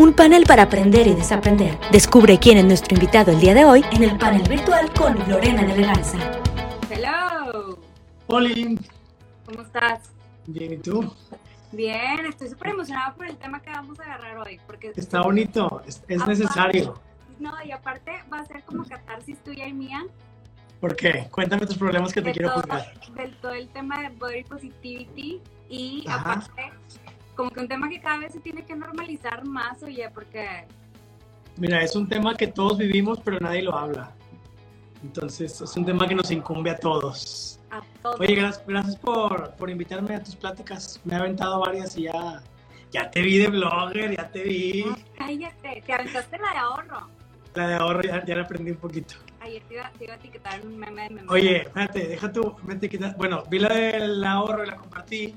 un panel para aprender y desaprender. Descubre quién es nuestro invitado el día de hoy en el panel virtual con Lorena de Leganza. Hello. Oli, ¿Cómo estás? bien, ¿y tú? Bien, estoy súper emocionada por el tema que vamos a agarrar hoy, porque Está bonito, es, es Aparte- necesario. no, y aparte va a ser como catarsis tuya y mía ¿Por qué? Cuéntame tus problemas que te de quiero todo, juzgar. del todo el tema de body positivity y Ajá. aparte como que un tema que cada vez se tiene que normalizar más, oye, porque Mira, es un tema que todos vivimos, pero nadie lo habla. Entonces, es un tema que nos incumbe a todos. a todos Oye, gracias, gracias por, por invitarme a tus pláticas. Me he aventado varias y ya, ya te vi de blogger, ya te vi. Cállate, te aventaste la de ahorro. La de ahorro ya, ya la aprendí un poquito. Ayer te iba, te iba a etiquetar un meme de meme. Oye, espérate, deja tu mente. Bueno, vi la del ahorro y la compartí.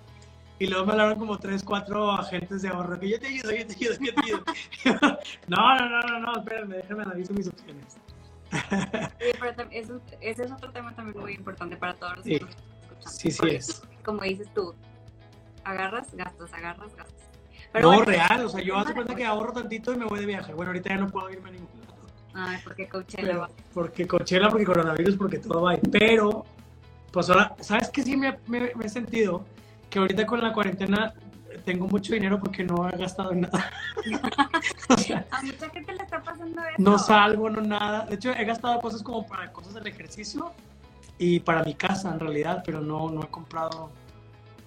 Y luego me hablaron como tres, cuatro agentes de ahorro. Que yo te ayudo, yo te ayudo, yo te ayudo. no, no, no, no, no, espérame, déjame analizar mis opciones. Oye, pero eso- ese es otro tema también muy importante para todos los Sí. que nos. Sí, sí Porque, es. Como dices tú, agarras, gastas, agarras, gastas. Pero no, bueno, real, o sea, yo hace cuenta que ahorro tantito y me voy de viaje. Bueno, ahorita ya no puedo irme a ningún lado. Ay, porque Coachella va. porque Coachella, porque coronavirus, porque todo va. Pero, pues ahora, ¿sabes qué sí me, me- me he sentido? Que ahorita con la cuarentena tengo mucho dinero porque no he gastado en nada. o sea, A mucha gente le está pasando eso. no salgo, no nada. De hecho, he gastado cosas como para cosas del ejercicio y para mi casa en realidad, pero no, no he comprado.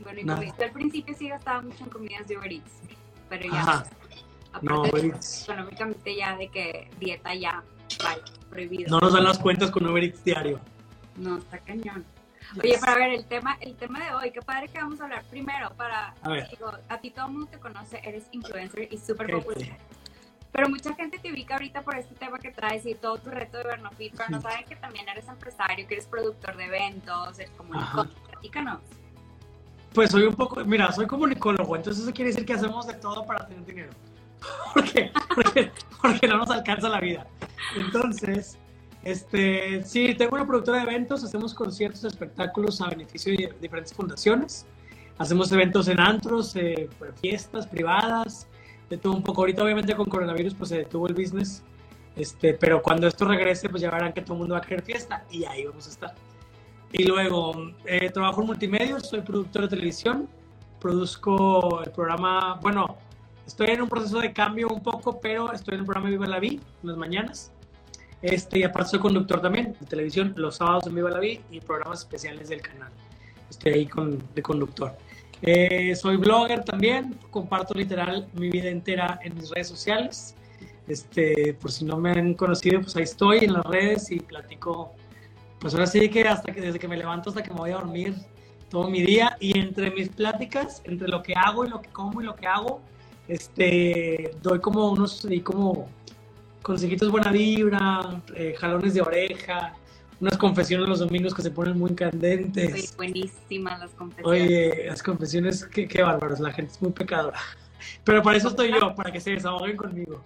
Bueno, y Nada. al principio sí gastaba mucho en comidas de Uber Eats, pero ya, Ajá. No, Uber Eats. económicamente ya de que dieta ya, vaya, prohibido. No nos dan las cuentas con Uber Eats diario. No, está cañón. Oye, para ver, el tema, el tema de hoy, qué padre que vamos a hablar primero para, A ver. digo, a ti todo el mundo te conoce, eres influencer y súper popular. Pero mucha gente te ubica ahorita por este tema que traes y todo tu reto de Bernofit, pero no saben que también eres empresario, que eres productor de eventos, eres Ajá. comunicador. Platícanos. Pues soy un poco, mira, soy comunicólogo, entonces eso quiere decir que hacemos de todo para tener dinero. Porque, porque, porque no nos alcanza la vida. Entonces, este, sí, tengo una productora de eventos, hacemos conciertos, espectáculos a beneficio de diferentes fundaciones. Hacemos eventos en antros, eh, fiestas privadas, de todo un poco. Ahorita obviamente con coronavirus pues se detuvo el business, este, pero cuando esto regrese pues ya verán que todo el mundo va a querer fiesta y ahí vamos a estar. Y luego, eh, trabajo en multimedios, soy productor de televisión, produzco el programa, bueno, estoy en un proceso de cambio un poco, pero estoy en el programa Viva la Vi en las mañanas. Este, y aparte soy conductor también de televisión, los sábados en Viva la Vi y programas especiales del canal. Estoy ahí con, de conductor. Eh, soy blogger también, comparto literal mi vida entera en mis redes sociales. Este, por si no me han conocido, pues ahí estoy en las redes y platico pues ahora sí que hasta que desde que me levanto hasta que me voy a dormir todo mi día y entre mis pláticas, entre lo que hago y lo que como y lo que hago, este, doy como unos y como consejitos buena vibra, eh, jalones de oreja, unas confesiones los domingos que se ponen muy Soy candentes. buenísimas las confesiones. Oye, las confesiones, qué, qué bárbaros, la gente es muy pecadora. Pero para eso estoy yo, para que se desahoguen conmigo.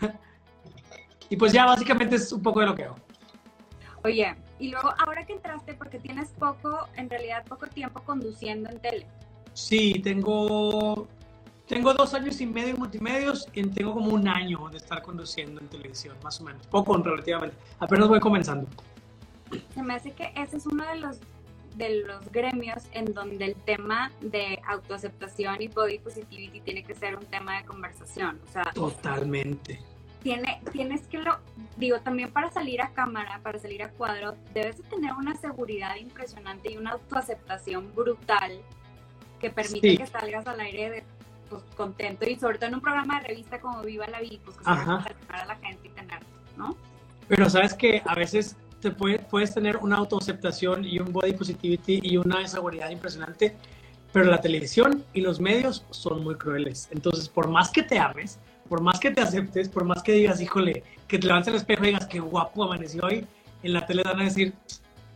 y pues ya básicamente es un poco de lo que hago. Oye, y luego ahora que entraste, porque tienes poco, en realidad poco tiempo conduciendo en tele. Sí, tengo, tengo dos años y medio en multimedios y tengo como un año de estar conduciendo en televisión, más o menos. Poco relativamente. Apenas voy comenzando. Se me hace que ese es uno de los de los gremios en donde el tema de autoaceptación y body positivity tiene que ser un tema de conversación. O sea, Totalmente. tiene, tienes que lo, digo, también para salir a cámara, para salir a cuadro, debes de tener una seguridad impresionante y una autoaceptación brutal que permite Sí. que salgas al aire de, pues, contento y sobre todo en un programa de revista como Viva la Vida, pues que animar a la gente y tener, ¿no? Pero sabes que a veces te puede- puedes tener una autoaceptación y un body positivity y una seguridad impresionante, pero la televisión y los medios son muy crueles. Entonces, por más que te ames, por más que te aceptes, por más que digas, híjole, que te levantes el espejo y digas, qué guapo amaneció hoy, en la tele van a decir,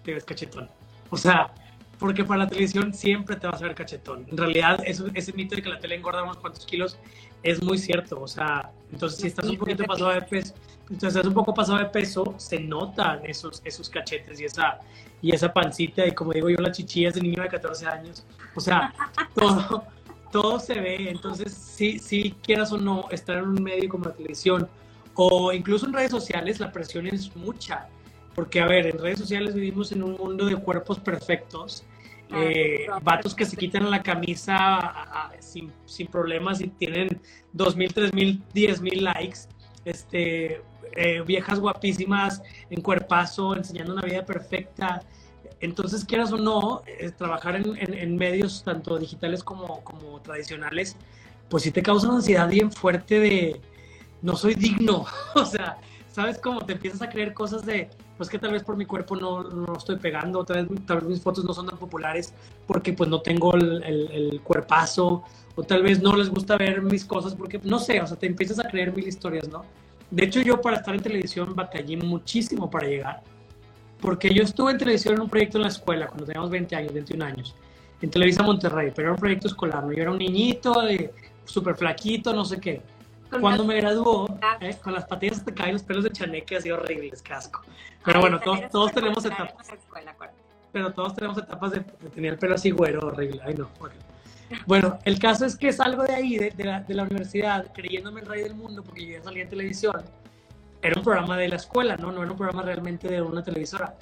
te ves cachetón. O sea, porque para la televisión siempre te vas a ver cachetón. En realidad, eso, ese mito de que la tele engorda unos cuantos kilos es muy cierto. O sea, entonces si estás un poquito pasado de peso, entonces estás un poco pasado de peso, se notan esos, esos cachetes y esa, y esa pancita, y como digo yo, las chichillas de niño de 14 años. O sea, todo, todo se ve, entonces sí, sí, quieras o no, estar en un medio como la televisión o incluso en redes sociales, la presión es mucha, porque a ver, en redes sociales vivimos en un mundo de cuerpos perfectos, ah, eh, vatos que se quitan la camisa sin, sin, problemas y tienen 2.000, 3.000, 10.000 likes, este, eh, viejas guapísimas en cuerpazo, enseñando una vida perfecta, entonces, quieras o no, eh, trabajar en, medios tanto digitales como, como tradicionales, pues sí te causa una ansiedad bien fuerte de no soy digno. o sea, ¿sabes cómo te empiezas a creer cosas de, pues que tal vez por mi cuerpo no, no estoy pegando, tal vez, tal vez, mis fotos no son tan populares porque pues no tengo el, el, cuerpazo, o tal vez no les gusta ver mis cosas porque, no sé, o sea, te empiezas a creer mil historias, ¿no? De hecho, yo para estar en televisión batallé muchísimo para llegar porque yo estuve en televisión en un proyecto en la escuela cuando teníamos 20 años, 21 años, en Televisa Monterrey, pero era un proyecto escolar, ¿no? yo era un niñito, súper flaquito, no sé qué. Cuando me graduó, eh, con las patillas te caen los pelos de chaneque así horribles, casco. Pero bueno, todos, tenemos etapas. pero todos tenemos etapas de, tener el pelo así güero, horrible. Ay, no. Bueno, el caso es que salgo de ahí, de, la, de la universidad, creyéndome el rey del mundo, porque yo ya salí en televisión era un programa de la escuela, ¿no? No era un programa realmente de una televisora.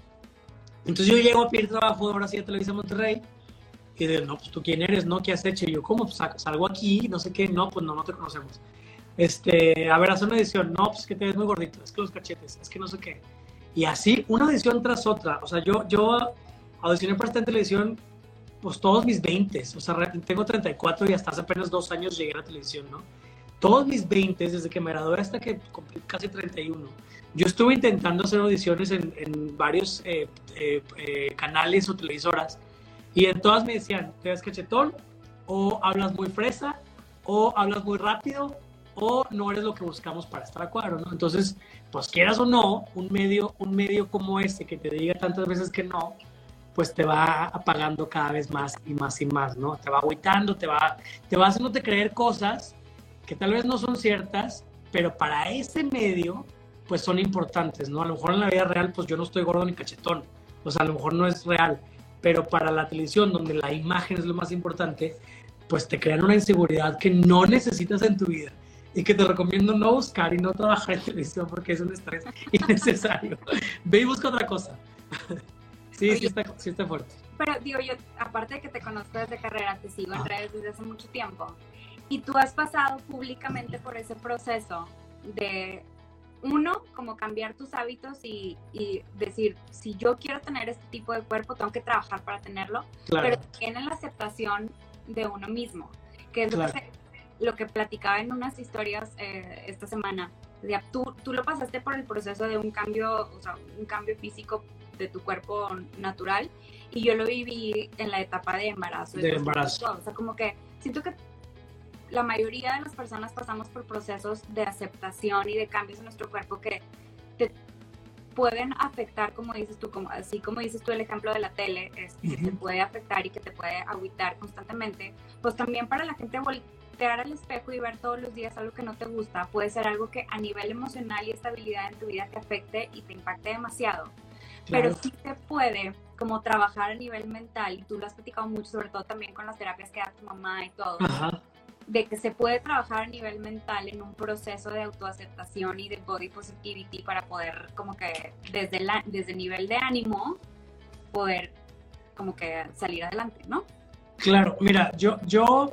Entonces yo llego a pedir trabajo ahora sí a Televisa Monterrey y de, no, pues tú quién eres, ¿no? ¿Qué has hecho? Y yo, ¿cómo? Pues salgo aquí, no sé qué, no, pues no, no te conocemos. Este, a ver, haz una edición, no, pues que te ves muy gordito, es que los cachetes, es que no sé qué. Y así, una edición tras otra. O sea, yo, yo audicioné para estar en televisión, pues todos mis 20, o sea, tengo 34 y hasta hace apenas dos años llegué a la televisión, ¿no? todos mis 20, desde que me gradué hasta que cumplí casi 31, yo estuve intentando hacer audiciones en, en varios eh, eh, eh, canales o televisoras y en todas me decían, te ves cachetón, o hablas muy fresa, o hablas muy rápido, o no eres lo que buscamos para estar a cuadro, ¿no? Entonces, pues quieras o no, un medio, un medio como este que te diga tantas veces que no, pues te va apagando cada vez más y más y más, ¿no? Te va agüitando, te va, te va haciéndote creer cosas que tal vez no son ciertas, pero para ese medio, pues son importantes, ¿no? A lo mejor en la vida real, pues yo no estoy gordo ni cachetón, o sea, a lo mejor no es real, pero para la televisión, donde la imagen es lo más importante, pues te crean una inseguridad que no necesitas en tu vida y que te recomiendo no buscar y no trabajar en televisión porque es un estrés innecesario. Ve y busca otra cosa. sí, sí, está, sí está fuerte. Pero digo, yo, aparte de que te conozco desde carrera, te sigo en redes desde hace mucho tiempo. Y tú has pasado públicamente por ese proceso de, uno, como cambiar tus hábitos y, decir, si yo quiero tener este tipo de cuerpo, tengo que trabajar para tenerlo, pero también en la aceptación de uno mismo, que es lo, que, platicaba en unas historias eh, esta semana. Tú, tú lo pasaste por el proceso de un cambio, o sea, un cambio físico de tu cuerpo natural y yo lo viví en la etapa de embarazo. De embarazo. O sea, como que siento que la mayoría de las personas pasamos por procesos de aceptación y de cambios en nuestro cuerpo que te pueden afectar, como dices tú, como, así como dices tú el ejemplo de la tele, es, que te puede afectar y que te puede agüitar constantemente, pues también para la gente voltear al espejo y ver todos los días algo que no te gusta puede ser algo que a nivel emocional y estabilidad en tu vida te afecte y te impacte demasiado. Pero sí te puede como trabajar a nivel mental, y tú lo has platicado mucho, sobre todo también con las terapias que da tu mamá y todo. Ajá de que se puede trabajar a nivel mental en un proceso de autoaceptación y de body positivity para poder como que desde, la, desde el nivel de ánimo poder como que salir adelante, ¿no? Claro, mira, yo, yo,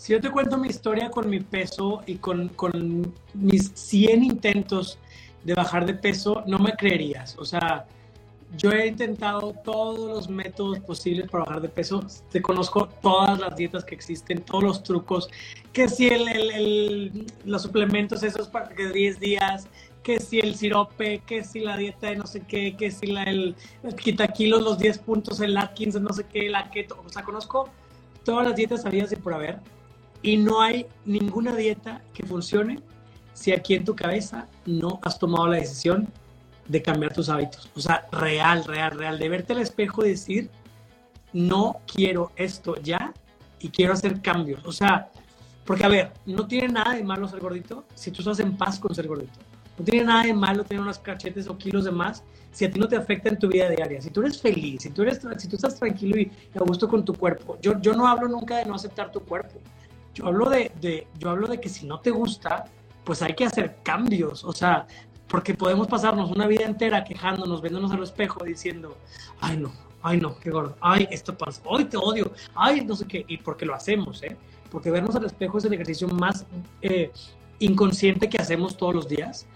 si yo te cuento mi historia con mi peso y con, con mis 100 intentos de bajar de peso, no me creerías. O sea, yo he intentado todos los métodos posibles para bajar de peso. Te conozco todas las dietas que existen, todos los trucos. Que si el, el, los suplementos esos para que 10 días, que si el sirope, que si la dieta de no sé qué, que si la, el, quita kilos, los 10 puntos, el Atkins, no sé qué, la keto. O sea, conozco todas las dietas habidas y por haber. Y no hay ninguna dieta que funcione si aquí en tu cabeza no has tomado la decisión de cambiar tus hábitos. O sea, real, real, real, de verte al espejo y decir, no quiero esto ya y quiero hacer cambios. O sea, porque a ver, no tiene nada de malo ser gordito si tú estás en paz con ser gordito. No tiene nada de malo tener unos cachetes o kilos de más si a ti no te afecta en tu vida diaria. Si tú eres feliz, si tú, eres, si tú estás tranquilo y a gusto con tu cuerpo. Yo, yo no hablo nunca de no aceptar tu cuerpo. Yo hablo de, de, yo hablo de que si no te gusta, pues hay que hacer cambios, o sea, porque podemos pasarnos una vida entera quejándonos, viéndonos al espejo, diciendo, ay no, ay no, qué gordo, ay esto pasa, ay te odio, ay no sé qué, y porque lo hacemos, ¿eh? Porque vernos al espejo es el ejercicio más eh, inconsciente que hacemos todos los días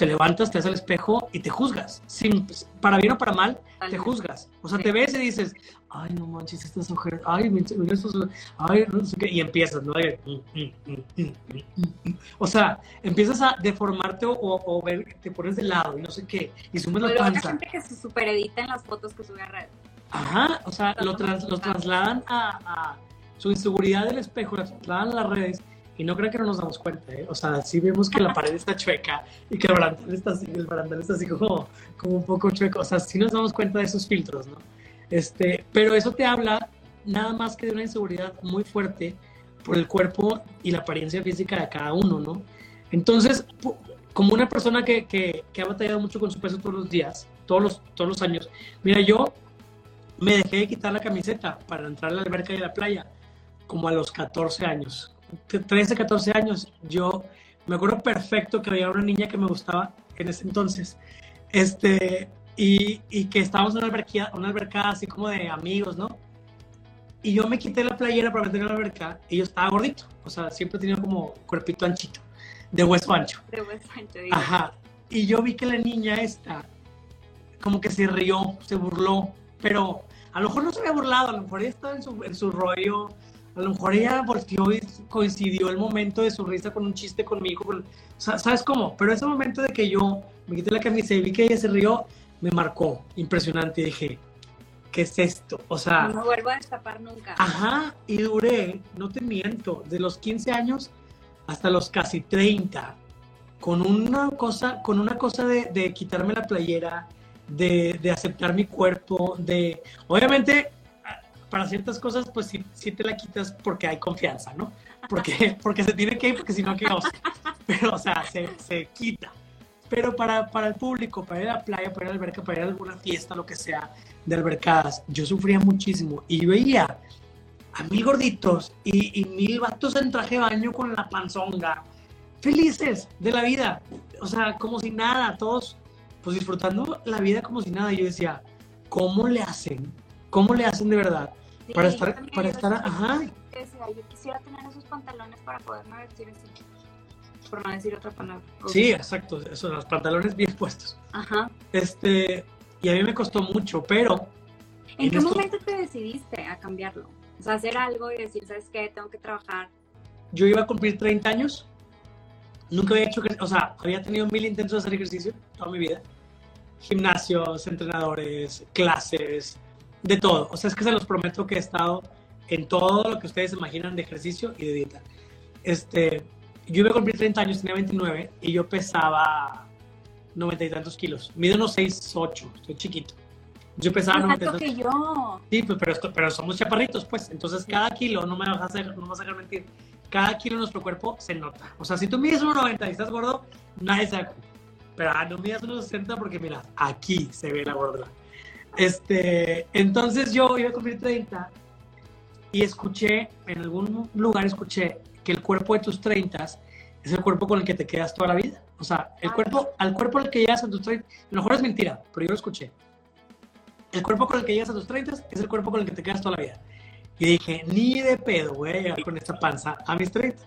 te levantas, te haces al espejo y te juzgas. Sin, para bien o para mal, te juzgas. O sea, te ves y dices, ay, no manches, estas mujeres, ay, mira estos, ay, no sé qué, y empiezas, ¿no? O sea, empiezas a deformarte o, o, ver, te pones de lado y no sé qué, y sumes la panza. Hay gente que se super edita en las fotos que sube a red. Ajá, o sea, lo, lo trasladan a, a, su inseguridad del espejo, lo trasladan a las redes y no creo que no nos damos cuenta, ¿eh? O sea, sí vemos que la pared está chueca y que el barandal está así, el barandal está así como, como un poco chueco. O sea, sí nos damos cuenta de esos filtros, ¿no? Este, pero eso te habla nada más que de una inseguridad muy fuerte por el cuerpo y la apariencia física de cada uno, ¿no? Entonces, como una persona que, que, que ha batallado mucho con su peso todos los días, todos los, todos los años, mira, yo me dejé de quitar la camiseta para entrar a la alberca y a la playa como a los 14 años. 13, 14 años, yo me acuerdo perfecto que había una niña que me gustaba en ese entonces, este, y, y que estábamos en una alberca, una alberca así como de amigos, ¿no? Y yo me quité la playera para meter en la alberca y yo estaba gordito, o sea, siempre tenía como cuerpito anchito, de hueso ancho. De hueso ancho, Ajá. Y yo vi que la niña esta, como que se rió, se burló, pero a lo mejor no se había burlado, a lo mejor estaba en su, en su rollo a lo mejor ella volteó y coincidió el momento de su risa con un chiste conmigo. Con, ¿Sabes cómo? Pero ese momento de que yo me quité la camisa y vi que ella se rió, me marcó impresionante. Dije, ¿qué es esto? O sea... No vuelvo a destapar nunca. Ajá, y duré, no te miento, de los 15 años hasta los casi 30, con una cosa, con una cosa de, de quitarme la playera, de, de aceptar mi cuerpo, de... Obviamente para ciertas cosas, pues sí, te la quitas porque hay confianza, ¿no? Porque, porque se tiene que ir, porque si no, ¿qué oso? Pero, o sea, se, se quita. Pero para, para, el público, para ir a la playa, para ir a la alberca, para ir a alguna fiesta, lo que sea, de albercadas, yo sufría muchísimo. Y veía a mil gorditos y, y mil vatos en traje de baño con la panzonga, felices de la vida. O sea, como si nada, todos pues disfrutando la vida como si nada. Y yo decía, ¿cómo le hacen? ¿Cómo le hacen de verdad? Para estar, para estar, ajá. Yo quisiera tener esos pantalones para poderme vestir así, por no decir otra palabra. Sí, exacto, esos los pantalones bien puestos. Ajá. Este, y a mí me costó mucho, pero... ¿En, qué momento te decidiste a cambiarlo? O sea, hacer algo y decir, ¿sabes qué? Tengo que trabajar. Yo iba a cumplir 30 años. Nunca había hecho, o sea, había tenido mil intentos de hacer ejercicio toda mi vida. Gimnasios, entrenadores, clases, de todo. O sea, es que se los prometo que he estado en todo lo que ustedes imaginan de ejercicio y de dieta. Este, yo iba a cumplir 30 años, tenía 29 y yo pesaba 90 y tantos kilos. Mido unos 6, 8, estoy chiquito. Yo pesaba 90 y tantos. que yo. Sí, pues, pero, pero somos chaparritos, pues. Entonces, cada kilo, no me vas a hacer, no me vas a dejar mentir, cada kilo en nuestro cuerpo se nota. O sea, si tú mides 1,90 y estás gordo, nadie se da Pero ah, no midas 1,60 porque, mira, aquí se ve la gordura. Este, entonces yo iba a cumplir 30 y escuché, en algún lugar escuché que el cuerpo de tus 30 es el cuerpo con el que te quedas toda la vida. O sea, el cuerpo, al cuerpo al que llegas a tus 30, a lo mejor es mentira, pero yo lo escuché. El cuerpo con el que llegas a tus 30 es el cuerpo con el que te quedas toda la vida. Y dije, ni de pedo, güey, con esta panza a mis 30.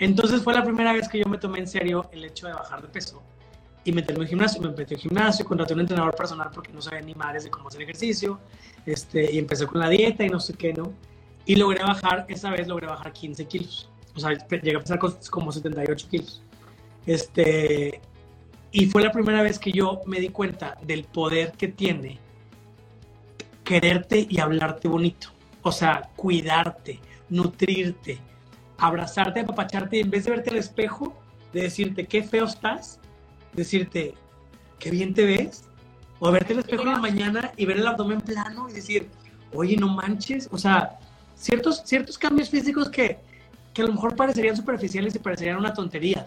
Entonces fue la primera vez que yo me tomé en serio el hecho de bajar de peso y meterme en gimnasio. Me metí en gimnasio, contraté un entrenador personal porque no sabía ni madres de cómo hacer ejercicio. Este, y empecé con la dieta y no sé qué, ¿no? Y logré bajar, esa vez logré bajar 15 kilos. O sea, llegué a pesar como 78 kilos. Este, y fue la primera vez que yo me di cuenta del poder que tiene quererte y hablarte bonito. O sea, cuidarte, nutrirte, abrazarte, apapacharte y en vez de verte al espejo, de decirte qué feo estás, decirte, qué bien te ves, o verte el espejo en la mañana y ver el abdomen plano y decir, oye, no manches, o sea, ciertos, ciertos cambios físicos que, que a lo mejor parecerían superficiales y parecerían una tontería,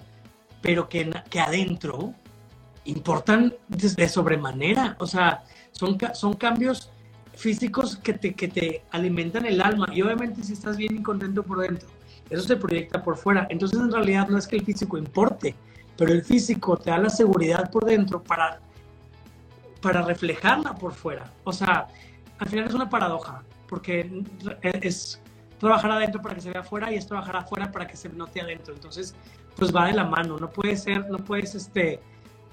pero que, que adentro importan de, sobremanera, o sea, son, son cambios físicos que te, que te alimentan el alma y obviamente si estás bien y contento por dentro Eso se proyecta por fuera. Entonces, en realidad, no es que el físico importe, pero el físico te da la seguridad por dentro para, para reflejarla por fuera. O sea, al final es una paradoja, porque es trabajar adentro para que se vea afuera y es trabajar afuera para que se note adentro. Entonces, pues va de la mano, no puede ser, no puedes, este,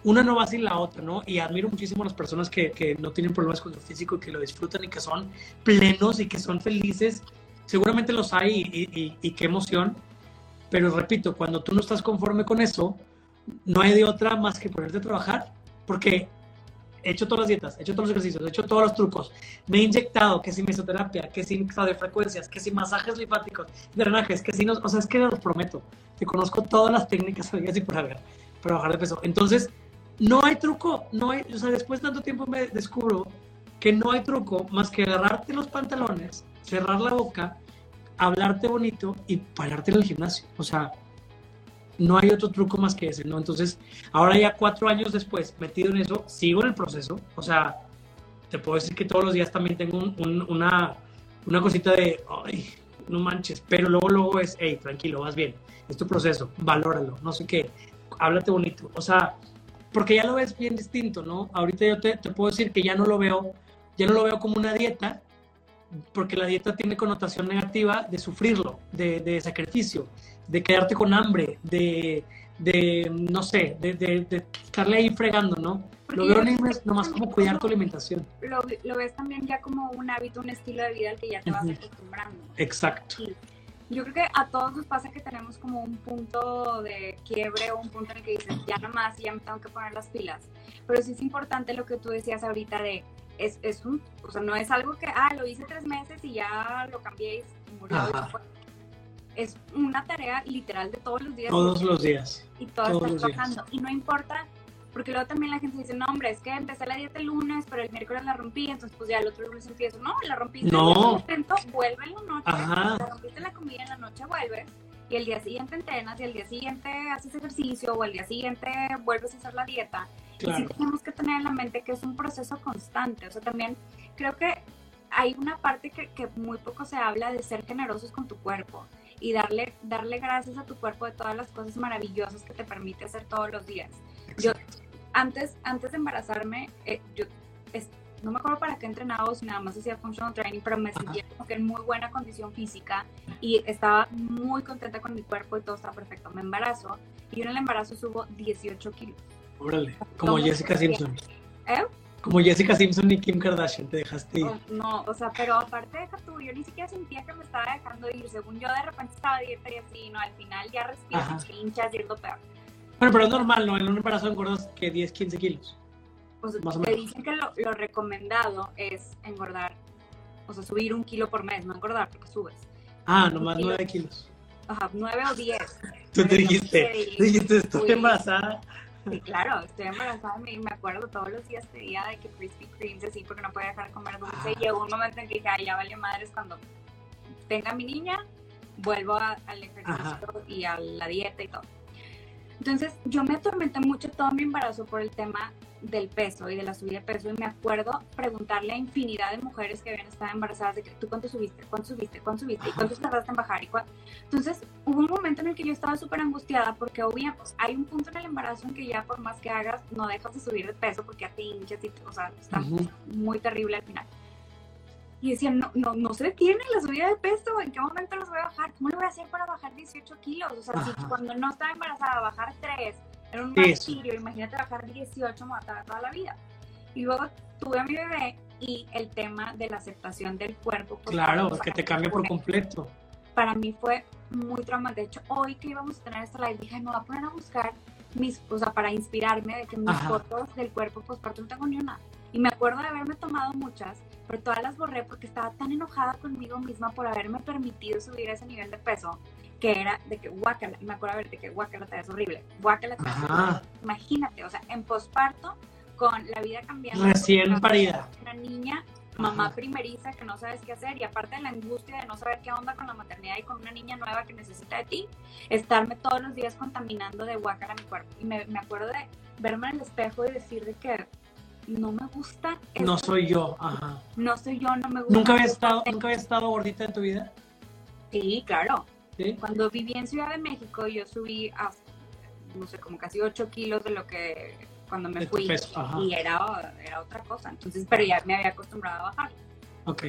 una no va sin la otra, ¿no? Y admiro muchísimo a las personas que, que no tienen problemas con el físico y que lo disfrutan y que son plenos y que son felices. Seguramente los hay y qué emoción, pero repito, cuando tú no estás conforme con eso, no hay de otra más que ponerte a trabajar, porque he hecho todas las dietas, he hecho todos los ejercicios, he hecho todos los trucos, me he inyectado, que si mesoterapia, que si frecuencias, que si masajes linfáticos, drenajes, que si no, o sea, es que los prometo, te conozco todas las técnicas así por haber, para bajar de peso. Entonces, no hay truco, no hay, o sea, después de tanto tiempo me descubro que no hay truco más que agarrarte los pantalones, cerrar la boca, hablarte bonito y pararte en el gimnasio. O sea, no hay otro truco más que ese, ¿no? Entonces, ahora ya cuatro años después, metido en eso, sigo en el proceso. O sea, te puedo decir que todos los días también tengo una, una cosita de, ay, no manches, pero luego, luego es, hey, tranquilo, vas bien, es tu proceso, valóralo, no sé qué, háblate bonito. O sea, porque ya lo ves bien distinto, ¿no? Ahorita yo te, te puedo decir que ya no lo veo, ya no lo veo como una dieta, porque la dieta tiene connotación negativa de sufrirlo, de, de sacrificio, de quedarte con hambre, de, de no sé, de, de, de, estarle ahí fregando, ¿no? lo veo nomás como cuidar tu alimentación. Lo, lo, ves también ya como un hábito, un estilo de vida al que ya te vas acostumbrando. Exacto. yo creo que a todos nos pasa que tenemos como un punto de quiebre o un punto en el que dices, ya nomás, ya me tengo que poner las pilas. Pero sí es importante lo que tú decías ahorita de, es, es un, o sea, no es algo que, ah, lo hice tres meses y ya lo cambié y murió es una tarea literal de todos los días. Todos los días. Y todo está trabajando. Y no importa, porque luego también la gente dice, no, hombre, es que empecé la dieta el lunes, pero el miércoles la rompí, entonces pues ya el otro lunes empiezo. No, la rompiste no. el vuelve en la noche. La rompiste la comida en la noche, vuelves. Y el día siguiente entrenas, y el día siguiente haces ejercicio, o el día siguiente vuelves a hacer la dieta. Claro. Y sí tenemos que tener en la mente que es un proceso constante. O sea, también creo que hay una parte que, que muy poco se habla de ser generosos con tu cuerpo y darle, darle gracias a tu cuerpo de todas las cosas maravillosas que te permite hacer todos los días. Yo, antes, antes de embarazarme, eh, yo no me acuerdo para qué entrenaba o si nada más hacía functional training, pero me sentía como que en muy buena condición física y estaba muy contenta con mi cuerpo y todo estaba perfecto. Me embarazo y en el embarazo subo 18 kilos. Órale, como Jessica Simpson. ¿Eh? Como Jessica Simpson y Kim Kardashian, te dejaste ir. Oh, no, o sea, pero aparte de tú, yo ni siquiera sentía que me estaba dejando ir. Según yo, de repente estaba dieta y así, ¿no? Al final ya respiras hinchas y es lo peor. Bueno, pero es normal, ¿no? En un embarazo engordas que 10, 15 kilos. O sea, te dicen que lo, lo, recomendado es engordar, o sea, subir un kilo por mes, no engordar porque subes. Ah, nomás 9 kilos. Ajá, 9 o 10. Tú te dijiste, dijiste, estoy embarazada Sí, claro, estoy embarazada y me acuerdo todos los días pedía de que Krispy Kremes así porque no podía dejar de comer dulce. Y llegó un momento en que dije, ya vale madres cuando tenga mi niña, vuelvo al ejercicio y a la dieta y todo. Entonces yo me atormenté mucho todo mi embarazo por el tema del peso y de la subida de peso y me acuerdo preguntarle a infinidad de mujeres que habían estado embarazadas de que tú cuánto subiste, cuánto subiste, cuánto subiste y cuánto tardaste en bajar y Entonces hubo un momento en el que yo estaba súper angustiada porque obviamente hay un punto en el embarazo en que ya por más que hagas no dejas de subir de peso porque ya te hinchas y o sea, está muy terrible al final. Y decían, no, no, no se detiene la subida de peso, ¿en qué momento los voy a bajar? ¿Cómo lo voy a hacer para bajar 18 kilos? O sea, si cuando no estaba embarazada bajar 3 era un martirio, imagínate bajar 18, me mataba toda la vida. Y luego tuve a mi bebé y el tema de la aceptación del cuerpo. Claro, que te cambia por completo. Para mí fue muy traumante. De hecho, hoy que íbamos a tener esta live, dije, me voy a poner a buscar mis, o sea, para inspirarme de que mis fotos del cuerpo postparto no tengo ni una. Y me acuerdo de haberme tomado muchas, pero todas las borré porque estaba tan enojada conmigo misma por haberme permitido subir ese nivel de peso que era de que guácala, me acuerdo de que guácala te ves horrible, guácala te horrible. Imagínate, o sea, en posparto, con la vida cambiando. Recién parida. Una niña, mamá primeriza que no sabes qué hacer y aparte de la angustia de no saber qué onda con la maternidad y con una niña nueva que necesita de ti, estarme todos los días contaminando de guácala mi cuerpo. Y me, me acuerdo de verme en el espejo y decir de que no me gusta. No soy yo, ajá. No soy yo, no me gusta. ¿Nunca había estado, ¿nunca había estado gordita en tu vida? Sí, claro Sí. Cuando viví en Ciudad de México, yo subí a, no sé, como casi 8 kilos de lo que cuando me De fui. y era, era otra cosa. Entonces, pero ya me había acostumbrado a bajar. Ok.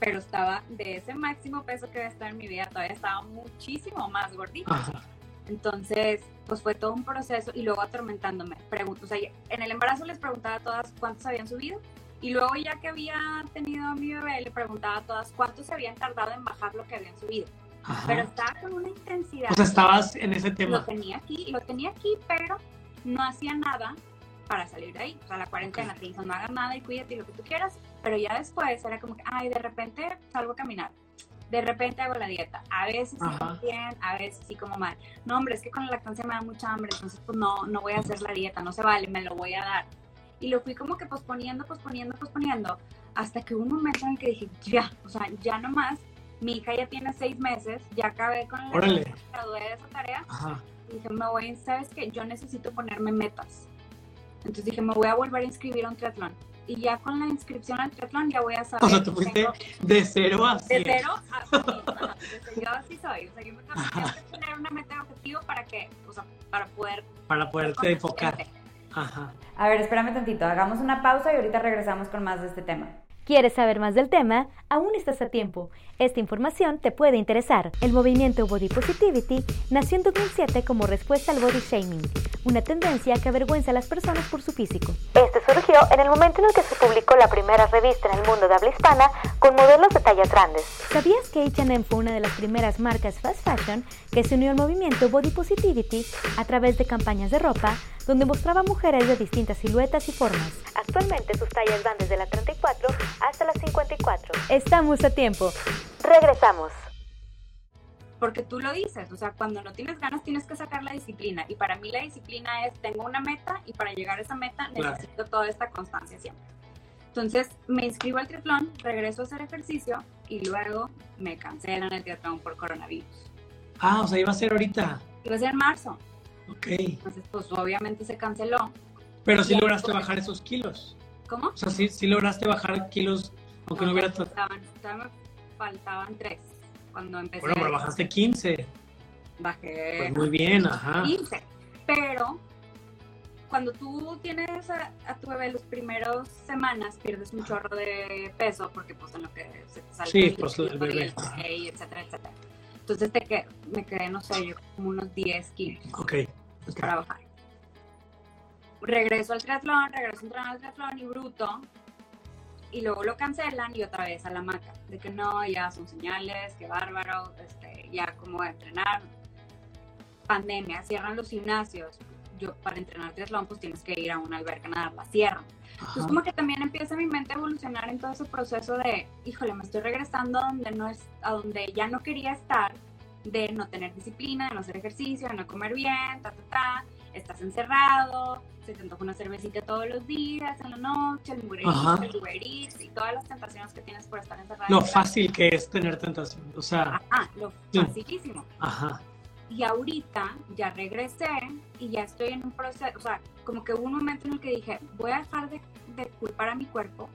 Pero estaba de ese máximo peso que había estado en mi vida, todavía estaba muchísimo más gordita. Ajá. Entonces, pues fue todo un proceso y luego atormentándome. Pregunto, o sea, en el embarazo les preguntaba a todas cuántos habían subido y luego ya que había tenido a mi bebé le preguntaba a todas cuántos se habían tardado en bajar lo que habían subido. Ajá. Pero estaba con una intensidad. O sea, estabas en ese lo tema. tenía aquí, lo tenía aquí, pero no hacía nada para salir de ahí. O sea, la cuarentena Ok. te dijo, no hagas nada y cuídate y lo que tú quieras. Pero ya después era como que, ay, de repente salgo a caminar. De repente hago la dieta. A veces sí como bien, a veces sí como mal. No, hombre, es que con la lactancia me da mucha hambre, entonces pues no, no voy a hacer la dieta, no se vale, me lo voy a dar. Y lo fui como que posponiendo, posponiendo, posponiendo, hasta que hubo un momento en el que dije, ya, o sea, ya nomás, mi hija ya tiene seis meses, ya acabé con la gradué de esa tarea, Ajá. y dije, me voy, ¿sabes qué? Yo necesito ponerme metas. Entonces dije, me voy a volver a inscribir a un triatlón. Y ya con la inscripción al triatlón ya voy a saber. O sea, tú fuiste tengo- de cero a de cien. cero a desde yo así soy. O sea, yo me tengo que tener una meta de objetivo para que, o sea, para poder Para poderte enfocar. Ajá. A ver, espérame tantito, hagamos una pausa y ahorita regresamos con más de este tema. ¿Quieres saber más del tema? Aún estás a tiempo. Esta información te puede interesar. El movimiento Body Positivity nació en 2007 como respuesta al body shaming, una tendencia que avergüenza a las personas por su físico. Este surgió en el momento en el que se publicó la primera revista en el mundo de habla hispana con modelos de tallas grandes. ¿Sabías que H&M fue una de las primeras marcas fast fashion que se unió al movimiento Body Positivity a través de campañas de ropa donde mostraba mujeres de distintas siluetas y formas. Actualmente sus tallas van desde la 34 hasta la 54. Estamos a tiempo. Regresamos. Porque tú lo dices, o sea, cuando no tienes ganas tienes que sacar la disciplina. Y para mí la disciplina es, tengo una meta y para llegar a esa meta Claro. necesito toda esta constancia siempre. Entonces me inscribo al triatlón, regreso a hacer ejercicio y luego me cancelan el triatlón por coronavirus. Ah, o sea, iba a ser ahorita. Iba a ser en marzo, Ok. entonces pues obviamente se canceló. Pero sí lograste pues. bajar esos kilos. ¿Cómo? O sea, sí, sí lograste bajar kilos, aunque no, hubiera... faltaban, todavía me faltaban tres cuando empecé. Bueno, pero bajaste 15. Bajé Pues muy bien, ajá. 15. Pero cuando tú tienes a, a tu bebé los primeros semanas, pierdes un chorro de peso porque pues en lo que se te sale Sí, el pues, el bebé, el etcétera, etcétera. Entonces te que, me quedé, no sé, yo como unos 10 kilos Ok. pues, ok. para bajar. Regreso al triatlón, regreso a entrenar al triatlón y bruto. Y luego lo cancelan y otra vez a la maca. De que no, ya son señales, que bárbaro, este, ya como entrenar. Pandemia, cierran los gimnasios. Yo para entrenar triatlón pues tienes que ir a una alberca a nadar, la cierran. Entonces como que también empieza mi mente a evolucionar en todo ese proceso de, híjole, me estoy regresando a donde, no es, a donde ya no quería estar, de no tener disciplina, de no hacer ejercicio, de no comer bien, ta, ta, ta, estás encerrado, se te antoja una cervecita todos los días, en la noche, el. Eats, el Uber Eats y todas las tentaciones que tienes por estar encerrado. Lo fácil que es tener tentación. O sea, Ajá, lo facilísimo. ajá. Y ahorita ya regresé y ya estoy en un proceso, o sea, como que hubo un momento en el que dije, voy a dejar de, de culpar a mi cuerpo.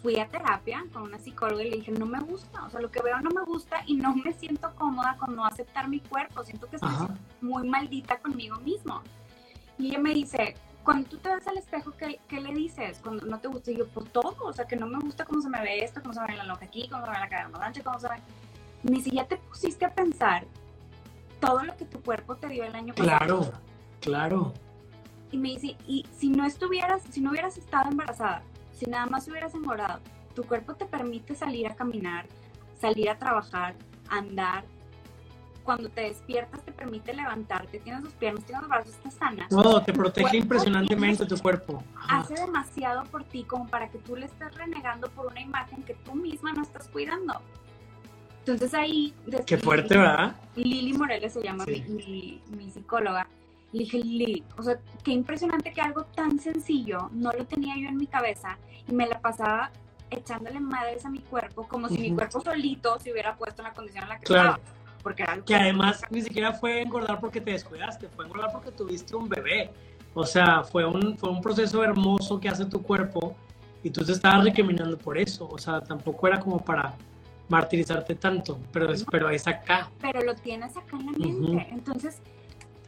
Fui a terapia con una psicóloga y le dije, no me gusta, o sea, lo que veo no me gusta y no me siento cómoda con no aceptar mi cuerpo, siento que estoy Ajá. muy maldita conmigo mismo. Y ella me dice, cuando tú te ves al espejo, ¿qué, qué le dices? Cuando no te gusta, y yo, pues todo, o sea, que no me gusta cómo se me ve esto, cómo se me ve la lonja aquí, cómo se me ve la cadera más ancha, cómo se me ve... Me dice, ya te pusiste a pensar todo lo que tu cuerpo te dio el año pasado. Claro, claro. Y me dice, y si no estuvieras, si no hubieras estado embarazada, si nada más hubieras engordado, tu cuerpo te permite salir a caminar, salir a trabajar, andar. Cuando te despiertas te permite levantarte, tienes los piernas, tienes los brazos, estás sana. No, te protege impresionantemente tu cuerpo. Hace demasiado por ti como para que tú le estés renegando por una imagen que tú misma no estás cuidando. Entonces ahí... Qué fuerte, ¿verdad? Lili Morales se llama Sí. mi, mi- mi psicóloga. Le dije, Lili, o sea, qué impresionante que algo tan sencillo no lo tenía yo en mi cabeza y me la pasaba echándole madres a mi cuerpo como si mi cuerpo solito se hubiera puesto en la condición en la que Claro. estaba. Porque era algo Que además ni siquiera fue engordar porque te descuidaste, fue engordar porque tuviste un bebé. O sea, fue un, fue un proceso hermoso que hace tu cuerpo y tú te estabas recriminando por eso. O sea, tampoco era como para martirizarte tanto, pero es, pero es acá. Pero lo tienes acá en la mente. Entonces,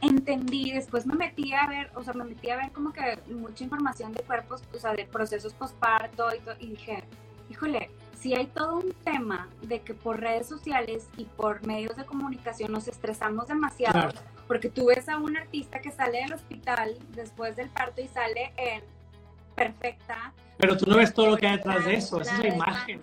entendí, después me metí a ver, o sea, me metí a ver como que mucha información de cuerpos, o sea, de procesos postparto y, y dije, híjole, si hay todo un tema de que por redes sociales y por medios de comunicación nos estresamos demasiado, porque tú ves a un artista que sale del hospital después del parto y sale en perfecta. Pero tú no ves todo lo que hay detrás de eso, esa es la imagen.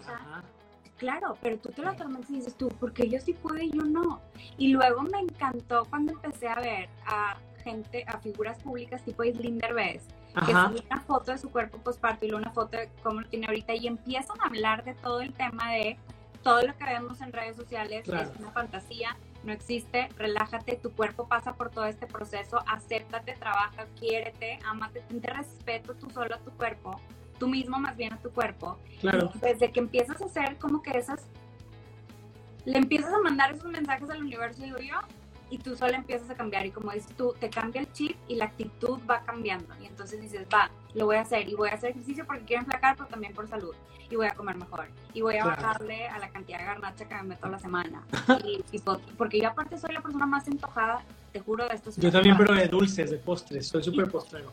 Claro, pero tú te lo tomas y dices tú, porque yo sí puedo y yo no. Y luego me encantó cuando empecé a ver a gente, a figuras públicas tipo Islinder Bess, que sube una foto de su cuerpo postparto y luego una foto de cómo lo tiene ahorita y empiezan a hablar de todo el tema de todo lo que vemos en redes sociales es una fantasía, no existe, relájate, tu cuerpo pasa por todo este proceso, acéptate, trabaja, quiérete, amate, ten respeto tú solo a tu cuerpo, tú mismo más bien a tu cuerpo. Claro. desde que empiezas a hacer como que esas, le empiezas a mandar esos mensajes al universo, digo yo, y tú solo empiezas a cambiar y como dices tú, te cambia el chip y la actitud va cambiando y entonces dices, va, lo voy a hacer y voy a hacer ejercicio porque quiero enflacar, pero también por salud y voy a comer mejor y voy a bajarle a la cantidad de garnacha que me meto a la semana y, porque yo aparte soy la persona más entojada, te juro de esto. Yo también, pero de dulces, de postres, soy súper postrero.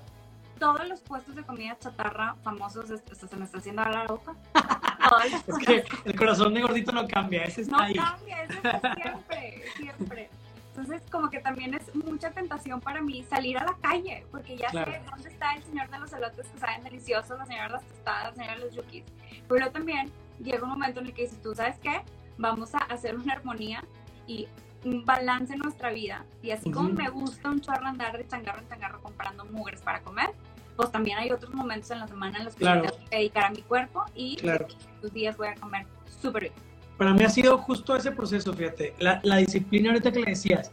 Todos los puestos de comida chatarra famosos, se me está haciendo a la boca. es que el corazón de gordito no cambia, ese está no ahí. No cambia, ese es siempre, siempre. Entonces, como que también es mucha tentación para mí salir a la calle, porque ya sé dónde está el señor de los elotes que saben deliciosos, la señora de las tostadas, la señora de los yukis. Pero también llega un momento en el que dices, tú sabes qué, vamos a hacer una armonía y balance en nuestra vida. Y así como me gusta un chorro andar de changarro en changarro comprando mugres para comer, pues también hay otros momentos en la semana en los que tengo que dedicar a mi cuerpo y claro. los días voy a comer súper bien. Para mí ha sido justo ese proceso, fíjate, la, la, disciplina ahorita que le decías,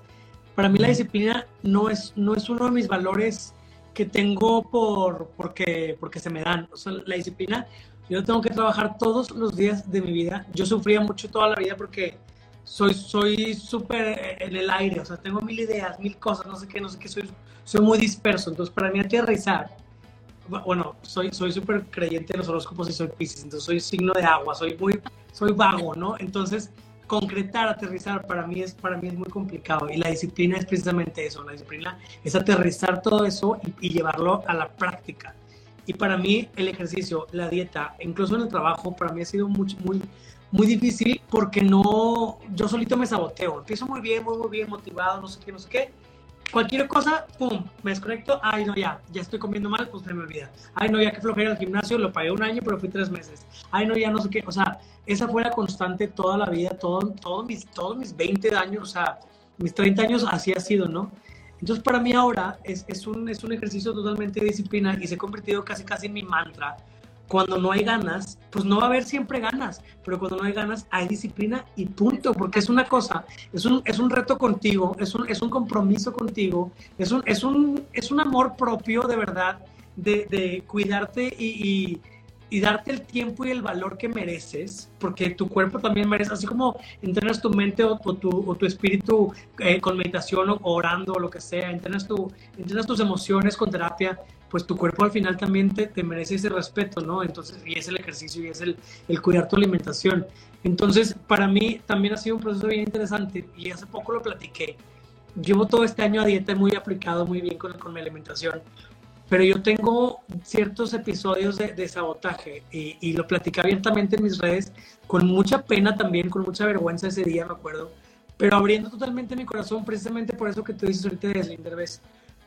para mí la disciplina no es, no es uno de mis valores que tengo por, porque, porque se me dan, o sea, la disciplina, yo tengo que trabajar todos los días de mi vida, yo sufría mucho toda la vida porque soy soy súper en el aire, o sea, tengo mil ideas, mil cosas, no sé qué, no sé qué, soy, soy muy disperso, entonces para mí aterrizar, bueno, soy soy súper creyente en los horóscopos y soy Pisces, entonces soy signo de agua, soy muy soy vago, ¿no? Entonces, concretar, aterrizar, para mí es, para mí es muy complicado. Y la disciplina es precisamente eso. La disciplina es aterrizar todo eso y, llevarlo a la práctica. Y para mí el ejercicio, la dieta, incluso en el trabajo, para mí ha sido muy, muy, muy difícil porque no, yo solito me saboteo. Empiezo muy bien, muy, muy bien, motivado, no sé qué, no sé qué cualquier cosa, pum, me desconecto, ay no, ya, ya estoy comiendo mal, pues se me olvida. Ay no, ya que flojera el gimnasio, lo pagué un año, pero fui tres meses. Ay no, ya no sé qué, o sea, esa fue la constante toda la vida, todo, todo mis, todos mis 20 años, o sea, mis 30 años así ha sido, ¿no? Entonces para mí ahora es, es, un, es un ejercicio totalmente de disciplina y se ha convertido casi casi en mi mantra cuando no hay ganas, pues no va a haber siempre ganas, pero cuando no hay ganas hay disciplina y punto, porque es una cosa, es un, es un reto contigo, es un, es un compromiso contigo, es un, es, un, es un amor propio de verdad de, de cuidarte y, y, darte el tiempo y el valor que mereces, porque tu cuerpo también merece, así como entrenas tu mente o, tu, o tu, espíritu eh, con meditación o orando o lo que sea, entrenas, tu, entrenas tus emociones con terapia, pues tu cuerpo al final también te, te, merece ese respeto, ¿no? Entonces, y es el ejercicio y es el, el, cuidar tu alimentación. Entonces, para mí también ha sido un proceso bien interesante y hace poco lo platiqué. Llevo todo este año a dieta muy aplicado, muy bien con, con mi alimentación, pero yo tengo ciertos episodios de, de sabotaje y, y, lo platicé abiertamente en mis redes, con mucha pena también, con mucha vergüenza ese día, me acuerdo, pero abriendo totalmente mi corazón, precisamente por eso que tú dices ahorita de Slinderbest,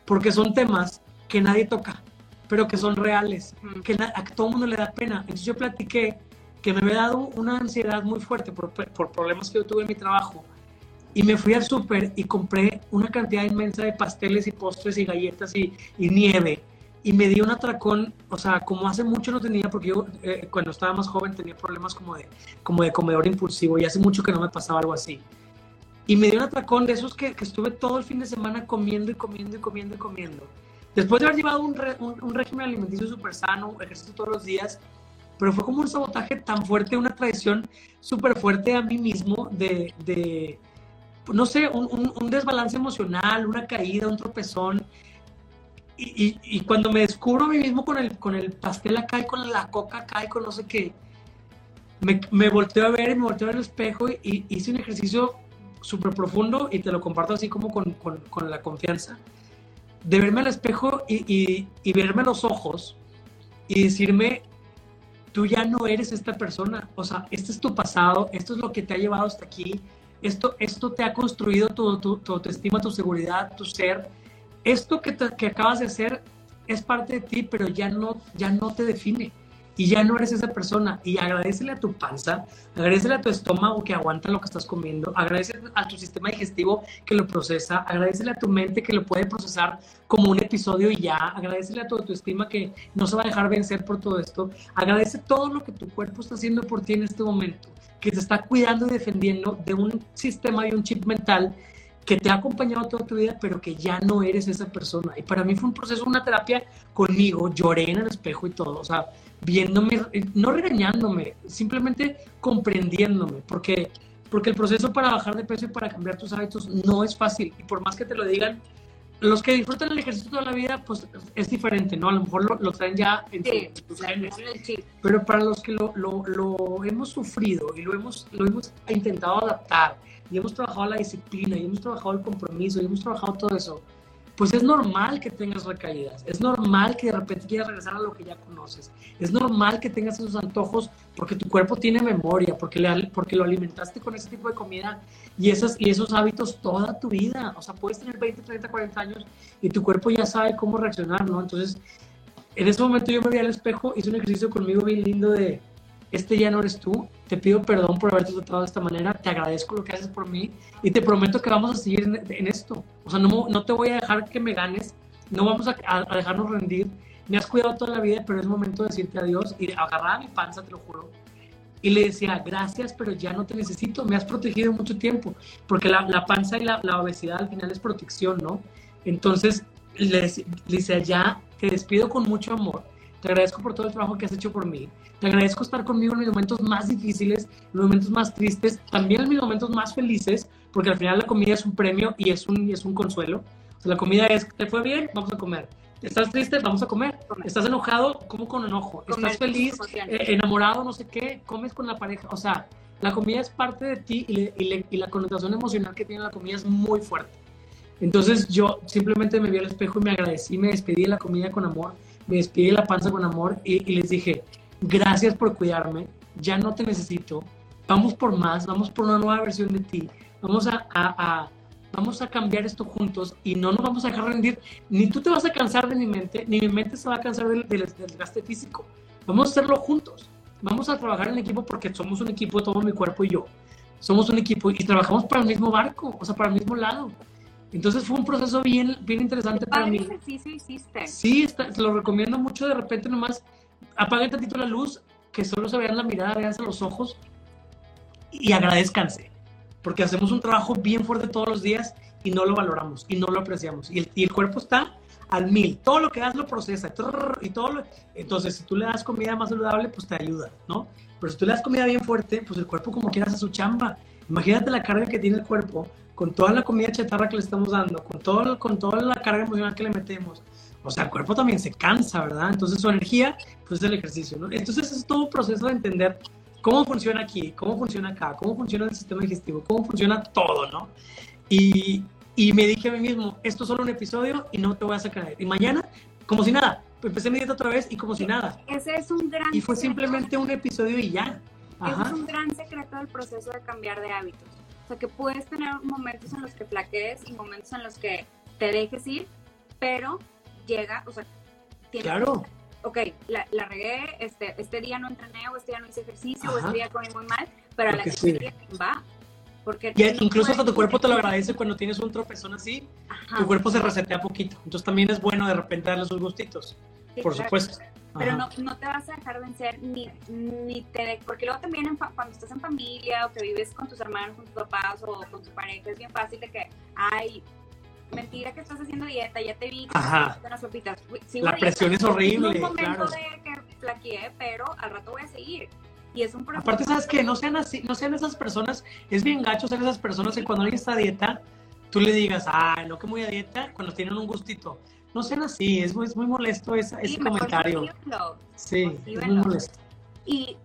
porque son temas que nadie toca, pero que son reales, que a todo mundo le da pena. Entonces yo platiqué que me había dado una ansiedad muy fuerte por, por problemas que yo tuve en mi trabajo y me fui al súper y compré una cantidad inmensa de pasteles y postres y galletas y, y, nieve y me di un atracón, o sea, como hace mucho no tenía, porque yo eh, cuando estaba más joven tenía problemas como de, como de comedor impulsivo y hace mucho que no me pasaba algo así. Y me di un atracón de esos que, que estuve todo el fin de semana comiendo y comiendo y comiendo y comiendo. Después de haber llevado un, un, régimen alimenticio súper sano, ejercicio todos los días, pero fue como un sabotaje tan fuerte, una traición súper fuerte a mí mismo de, de no sé, un, un, desbalance emocional, una caída, un tropezón. Y, y, y, cuando me descubro a mí mismo con el, con el pastel acá y con la coca acá y con no sé qué, me, me volteo a ver y me volteo a ver el espejo y, y hice un ejercicio súper profundo y te lo comparto así como con, con, con la confianza, de verme al espejo y, verme los ojos y decirme, tú ya no eres esta persona, o sea, este es tu pasado, esto es lo que te ha llevado hasta aquí, esto, esto te ha construido tu, tu, tu tu seguridad, tu ser, esto que, que acabas de hacer es parte de ti, pero ya no, ya no te define y ya no eres esa persona. Y agradecele a tu panza, agradecele a tu estómago que aguanta lo que estás comiendo, agradecele a tu sistema digestivo que lo procesa, agradecele a tu mente que lo puede procesar como un episodio y ya, agradecele a tu autoestima que no se va a dejar vencer por todo esto, agradece todo lo que tu cuerpo está haciendo por ti en este momento, que te está cuidando y defendiendo de un sistema y un chip mental que te ha acompañado toda tu vida, pero que ya no eres esa persona. Y para mí fue un proceso, una terapia conmigo, lloré en el espejo y todo, o sea, viéndome, no regañándome, simplemente comprendiéndome, porque, porque el proceso para bajar de peso y para cambiar tus hábitos no es fácil. Y por más que te lo digan, los que disfrutan el ejercicio toda la vida, pues es diferente, ¿no? A lo mejor lo, lo traen ya en Sí, su- sus genes. sí. Pero para los que lo, lo, lo hemos sufrido y lo hemos, lo hemos intentado adaptar y hemos trabajado la disciplina y hemos trabajado el compromiso y hemos trabajado todo eso, pues es normal que tengas recaídas, es normal que de repente quieras regresar a lo que ya conoces, es normal que tengas esos antojos porque tu cuerpo tiene memoria, porque, le, porque lo alimentaste con ese tipo de comida y, esas, y esos hábitos toda tu vida. O sea, puedes tener 20, 30, 40 años y tu cuerpo ya sabe cómo reaccionar, ¿no? Entonces, en ese momento yo me vi al espejo, hice un ejercicio conmigo bien lindo de, este ya no eres tú, te pido perdón por haberte tratado de esta manera, te agradezco lo que haces por mí y te prometo que vamos a seguir en, en esto. O sea, no, no te voy a dejar que me ganes, no vamos a, a- dejarnos rendir. Me has cuidado toda la vida, pero es momento de decirte adiós y agarraba mi panza, te lo juro. Y le decía, gracias, pero ya no te necesito, me has protegido mucho tiempo, porque la, la panza y la, la obesidad al final es protección, ¿no? Entonces, le, le decía, ya te despido con mucho amor, te agradezco por todo el trabajo que has hecho por mí, te agradezco estar conmigo en mis momentos más difíciles, en los momentos más tristes, también en mis momentos más felices, porque al final la comida es un premio y es un, y es un consuelo. O sea, la comida es, ¿te fue bien? Vamos a comer. ¿Estás triste? Vamos a comer. ¿Estás enojado? Como con enojo. ¿Estás feliz? Eh, enamorado? No sé qué. Comes con la pareja. O sea, la comida es parte de ti y, le- y le- y la connotación emocional que tiene la comida es muy fuerte. Entonces yo simplemente me vi al espejo y me agradecí, me despedí de la comida con amor, me despedí de la panza con amor y, y les dije, gracias por cuidarme, ya no te necesito, vamos por más, vamos por una nueva versión de ti, vamos a, a- a- vamos a cambiar esto juntos y no nos vamos a dejar rendir, ni tú te vas a cansar de mi mente, ni mi mente se va a cansar del, del, del desgaste físico, vamos a hacerlo juntos, vamos a trabajar en equipo porque somos un equipo, todo mi cuerpo y yo, somos un equipo y trabajamos para el mismo barco, o sea, para el mismo lado. Entonces fue un proceso bien, bien interesante para mí. ejercicio hiciste. Sí, está- lo recomiendo mucho. De repente nomás apaguen tantito la luz, que solo se vean la mirada, veanse los ojos y agradezcanse. Porque hacemos un trabajo bien fuerte todos los días y no lo valoramos y no lo apreciamos. Y el, y el cuerpo está al mil. Todo lo que das lo procesa. Y todo lo- entonces, si tú le das comida más saludable, pues te ayuda, ¿no? Pero si tú le das comida bien fuerte, pues el cuerpo como quiera hace su chamba. Imagínate la carga que tiene el cuerpo con toda la comida chatarra que le estamos dando, con, todo, con toda la carga emocional que le metemos. O sea, el cuerpo también se cansa, ¿verdad? Entonces su energía, pues es el ejercicio, ¿no? Entonces es todo un proceso de entender cómo funciona aquí, cómo funciona acá, cómo funciona el sistema digestivo, cómo funciona todo, ¿no? Y, y me dije a mí mismo, esto es solo un episodio y no te voy a sacar. Y mañana, como si nada, empecé mi dieta otra vez y como si nada. Ese es un gran Y fue secreto. simplemente un episodio y ya. Ese Ajá. es un gran secreto del proceso de cambiar de hábitos. O sea, que puedes tener momentos en los que flaquees y momentos en los que te dejes ir, pero llega, o sea, tienes, Claro, ok, la, la regué, este, este día no entrené o este día no hice ejercicio o este día comí muy mal, pero a la que sí. va. Porque y no incluso hasta tu cuerpo te lo agradece cuando tienes un tropezón así, Ajá, tu cuerpo se resetea poquito. Entonces también es bueno de repente darle sus gustitos, sí, por claro. supuesto. Pero no, no te vas a dejar vencer ni, ni te porque luego también en cuando estás en familia o que vives con tus hermanos, con tus papás o con tu pareja, es bien fácil de que, ay, mentira que estás haciendo dieta, ya te vi que haciendo unas sopitas. Sigo La presión dieta. es horrible, un momento claro. de que flaqueé, pero al rato voy a seguir. Y es un proceso. Aparte, ¿sabes qué? No sean así, no sean esas personas, es bien gacho ser esas personas que cuando alguien está a dieta, tú le digas, ah, no que muy a dieta, cuando tienen un gustito. No sean así, es muy, es muy molesto esa- Sí, ese comentario. Sí, es muy molesto. Y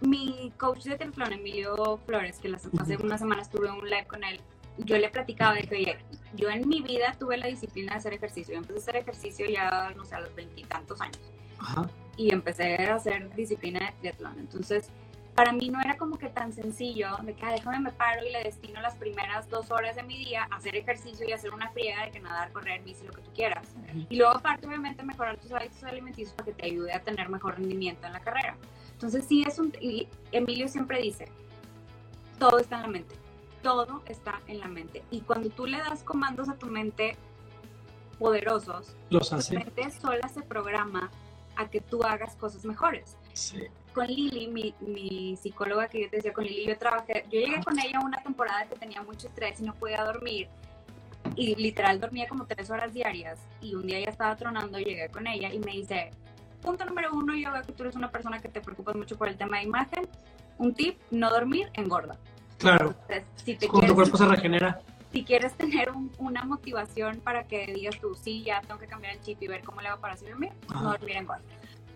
mi coach de Templón, Emilio Flores, que hace unas semanas tuve un live con él, yo le platicaba de que, oye, yo en mi vida tuve la disciplina de hacer ejercicio. Yo empecé a hacer ejercicio ya, no sé, a los veintitantos años. Ajá. Y empecé a hacer disciplina de triatlón. Entonces, para mí no era como que tan sencillo de que ah, déjame me paro y le destino las primeras dos horas de mi día a hacer ejercicio y hacer una friega de que nadar, correr, bici, lo que tú quieras. Y luego aparte obviamente mejorar tus hábitos alimenticios para que te ayude a tener mejor rendimiento en la carrera. Entonces sí es un, y Emilio siempre dice, todo está en la mente, todo está en la mente. Y cuando tú le das comandos a tu mente poderosos, Los hace. tu mente sola se programa a que tú hagas cosas mejores. Sí con Lili, mi, mi, psicóloga que yo te decía, con Lili yo trabajé, yo llegué con ella una temporada que tenía mucho estrés y no podía dormir y literal dormía como tres horas diarias y un día ya estaba tronando, llegué con ella y me dice, punto número uno, yo veo que tú eres una persona que te preocupas mucho por el tema de imagen, un tip, no dormir, engorda. Claro. si te tu cuerpo se regenera. Si quieres tener una motivación para que digas tú, sí, ya tengo que cambiar el chip y ver cómo le va para dormir, no dormir engorda.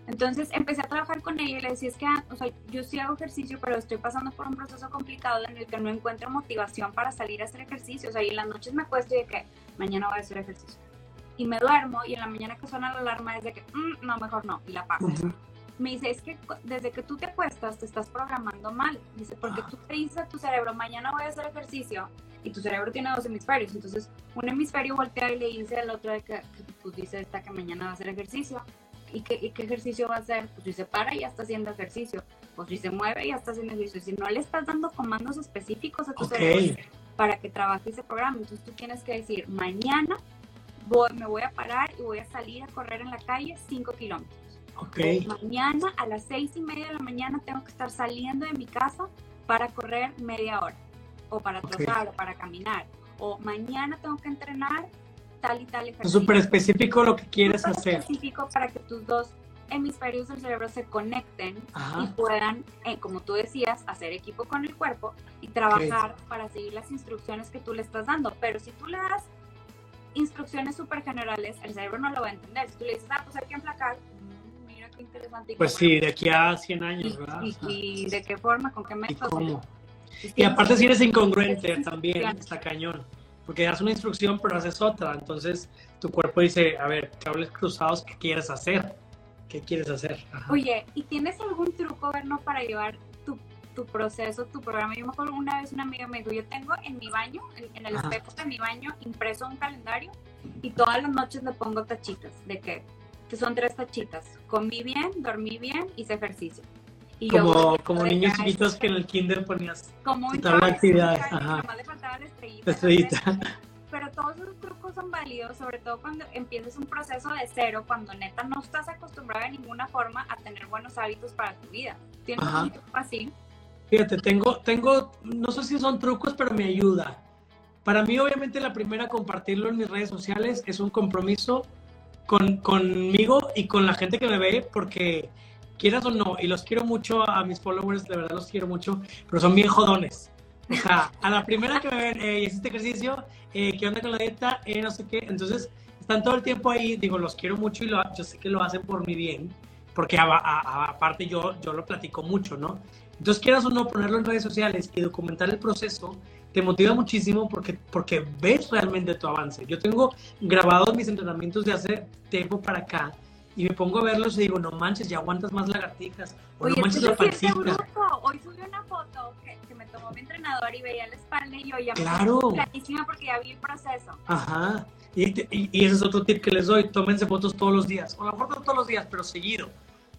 Entonces empecé a trabajar con ella y le decía, es que, ah, o sea, yo sí hago ejercicio, pero estoy pasando por un proceso complicado en el que no encuentro motivación para salir a hacer ejercicio. O sea, y en las noches me acuesto y de que mañana voy a hacer ejercicio. Y me duermo y en la mañana que suena la alarma es de que, mm, no, mejor no, y la paso. Me dice, es que desde que tú te acuestas te estás programando mal. Dice, porque tú te dices a tu cerebro, mañana voy a hacer ejercicio, y tu cerebro tiene dos hemisferios. Entonces, un hemisferio voltea y le dice al otro de que, que pues dice esta que mañana va a hacer ejercicio ¿Y qué, qué, ejercicio va a hacer? Pues si se para, ya está haciendo ejercicio. Pues si se mueve, ya está haciendo ejercicio. Si no le estás dando comandos específicos a tu cerebro para que trabaje ese programa, entonces tú tienes que decir, mañana voy, me voy a parar y voy a salir a correr en la calle 5 kilómetros. Okay. Mañana a las seis y media de la mañana tengo que estar saliendo de mi casa para correr media hora, o para trozar, o para caminar. O mañana tengo que entrenar tal y tal ejercicio. Súper específico lo que quieres hacer. específico para que tus dos hemisferios del cerebro se conecten y puedan, eh, como tú decías, hacer equipo con el cuerpo y trabajar para seguir las instrucciones que tú le estás dando. Pero si tú le das instrucciones súper generales, el cerebro no lo va a entender. Si tú le dices, ah, pues hay que emplacar, mm, mira qué interesante. Pues sí, de aquí a 100 años, ¿verdad? Y, de qué forma, con qué método. Y, y aparte si eres incongruente también, está cañón porque das una instrucción pero haces otra, entonces tu cuerpo dice, a ver, cables cruzados, ¿qué quieres hacer? ¿Qué quieres hacer? Oye, ¿y tienes algún truco, Verno, para llevar tu, tu, proceso, tu programa? Yo me acuerdo una vez una amiga me dijo, yo tengo en mi baño, en, el espejo de mi baño, impreso un calendario y todas las noches le pongo tachitas, ¿de qué? Que son tres tachitas, comí bien, dormí bien, hice ejercicio como, como niños chiquitos que en el kinder ponías como tabla de actividades. Ajá. le faltaba la estrellita. Pero todos esos trucos son válidos, sobre todo cuando empiezas un proceso de cero, cuando neta no estás acostumbrado de ninguna forma a tener buenos hábitos para tu vida. ¿Tienes un truco así? Fíjate, tengo, tengo, no sé si son trucos, pero me ayuda. Para mí, obviamente, la primera, compartirlo en mis redes sociales es un compromiso con, conmigo y con la gente que me ve, porque quieras o no, y los quiero mucho a mis followers, de verdad los quiero mucho, pero son bien jodones. O sea, a la primera que me ven, eh, hiciste ejercicio, eh, ¿qué onda con la dieta? Eh, no sé qué. Entonces, están todo el tiempo ahí, digo, los quiero mucho y lo, yo sé que lo hacen por mi bien, porque aparte yo, yo lo platico mucho, ¿no? Entonces, quieras o no, ponerlo en redes sociales y documentar el proceso, te motiva muchísimo porque, porque ves realmente tu avance. Yo tengo grabados mis entrenamientos de hace tiempo para acá y me pongo a verlos y digo, no manches, ya aguantas más lagartijas, o no manches la. Hoy subí una foto que, que, me tomó mi entrenador y veía la espalda y yo ya claro. me porque ya vi el proceso. Ajá, y, y, ese es otro tip que les doy, tómense fotos todos los días, o a lo mejor no todos los días, pero seguido,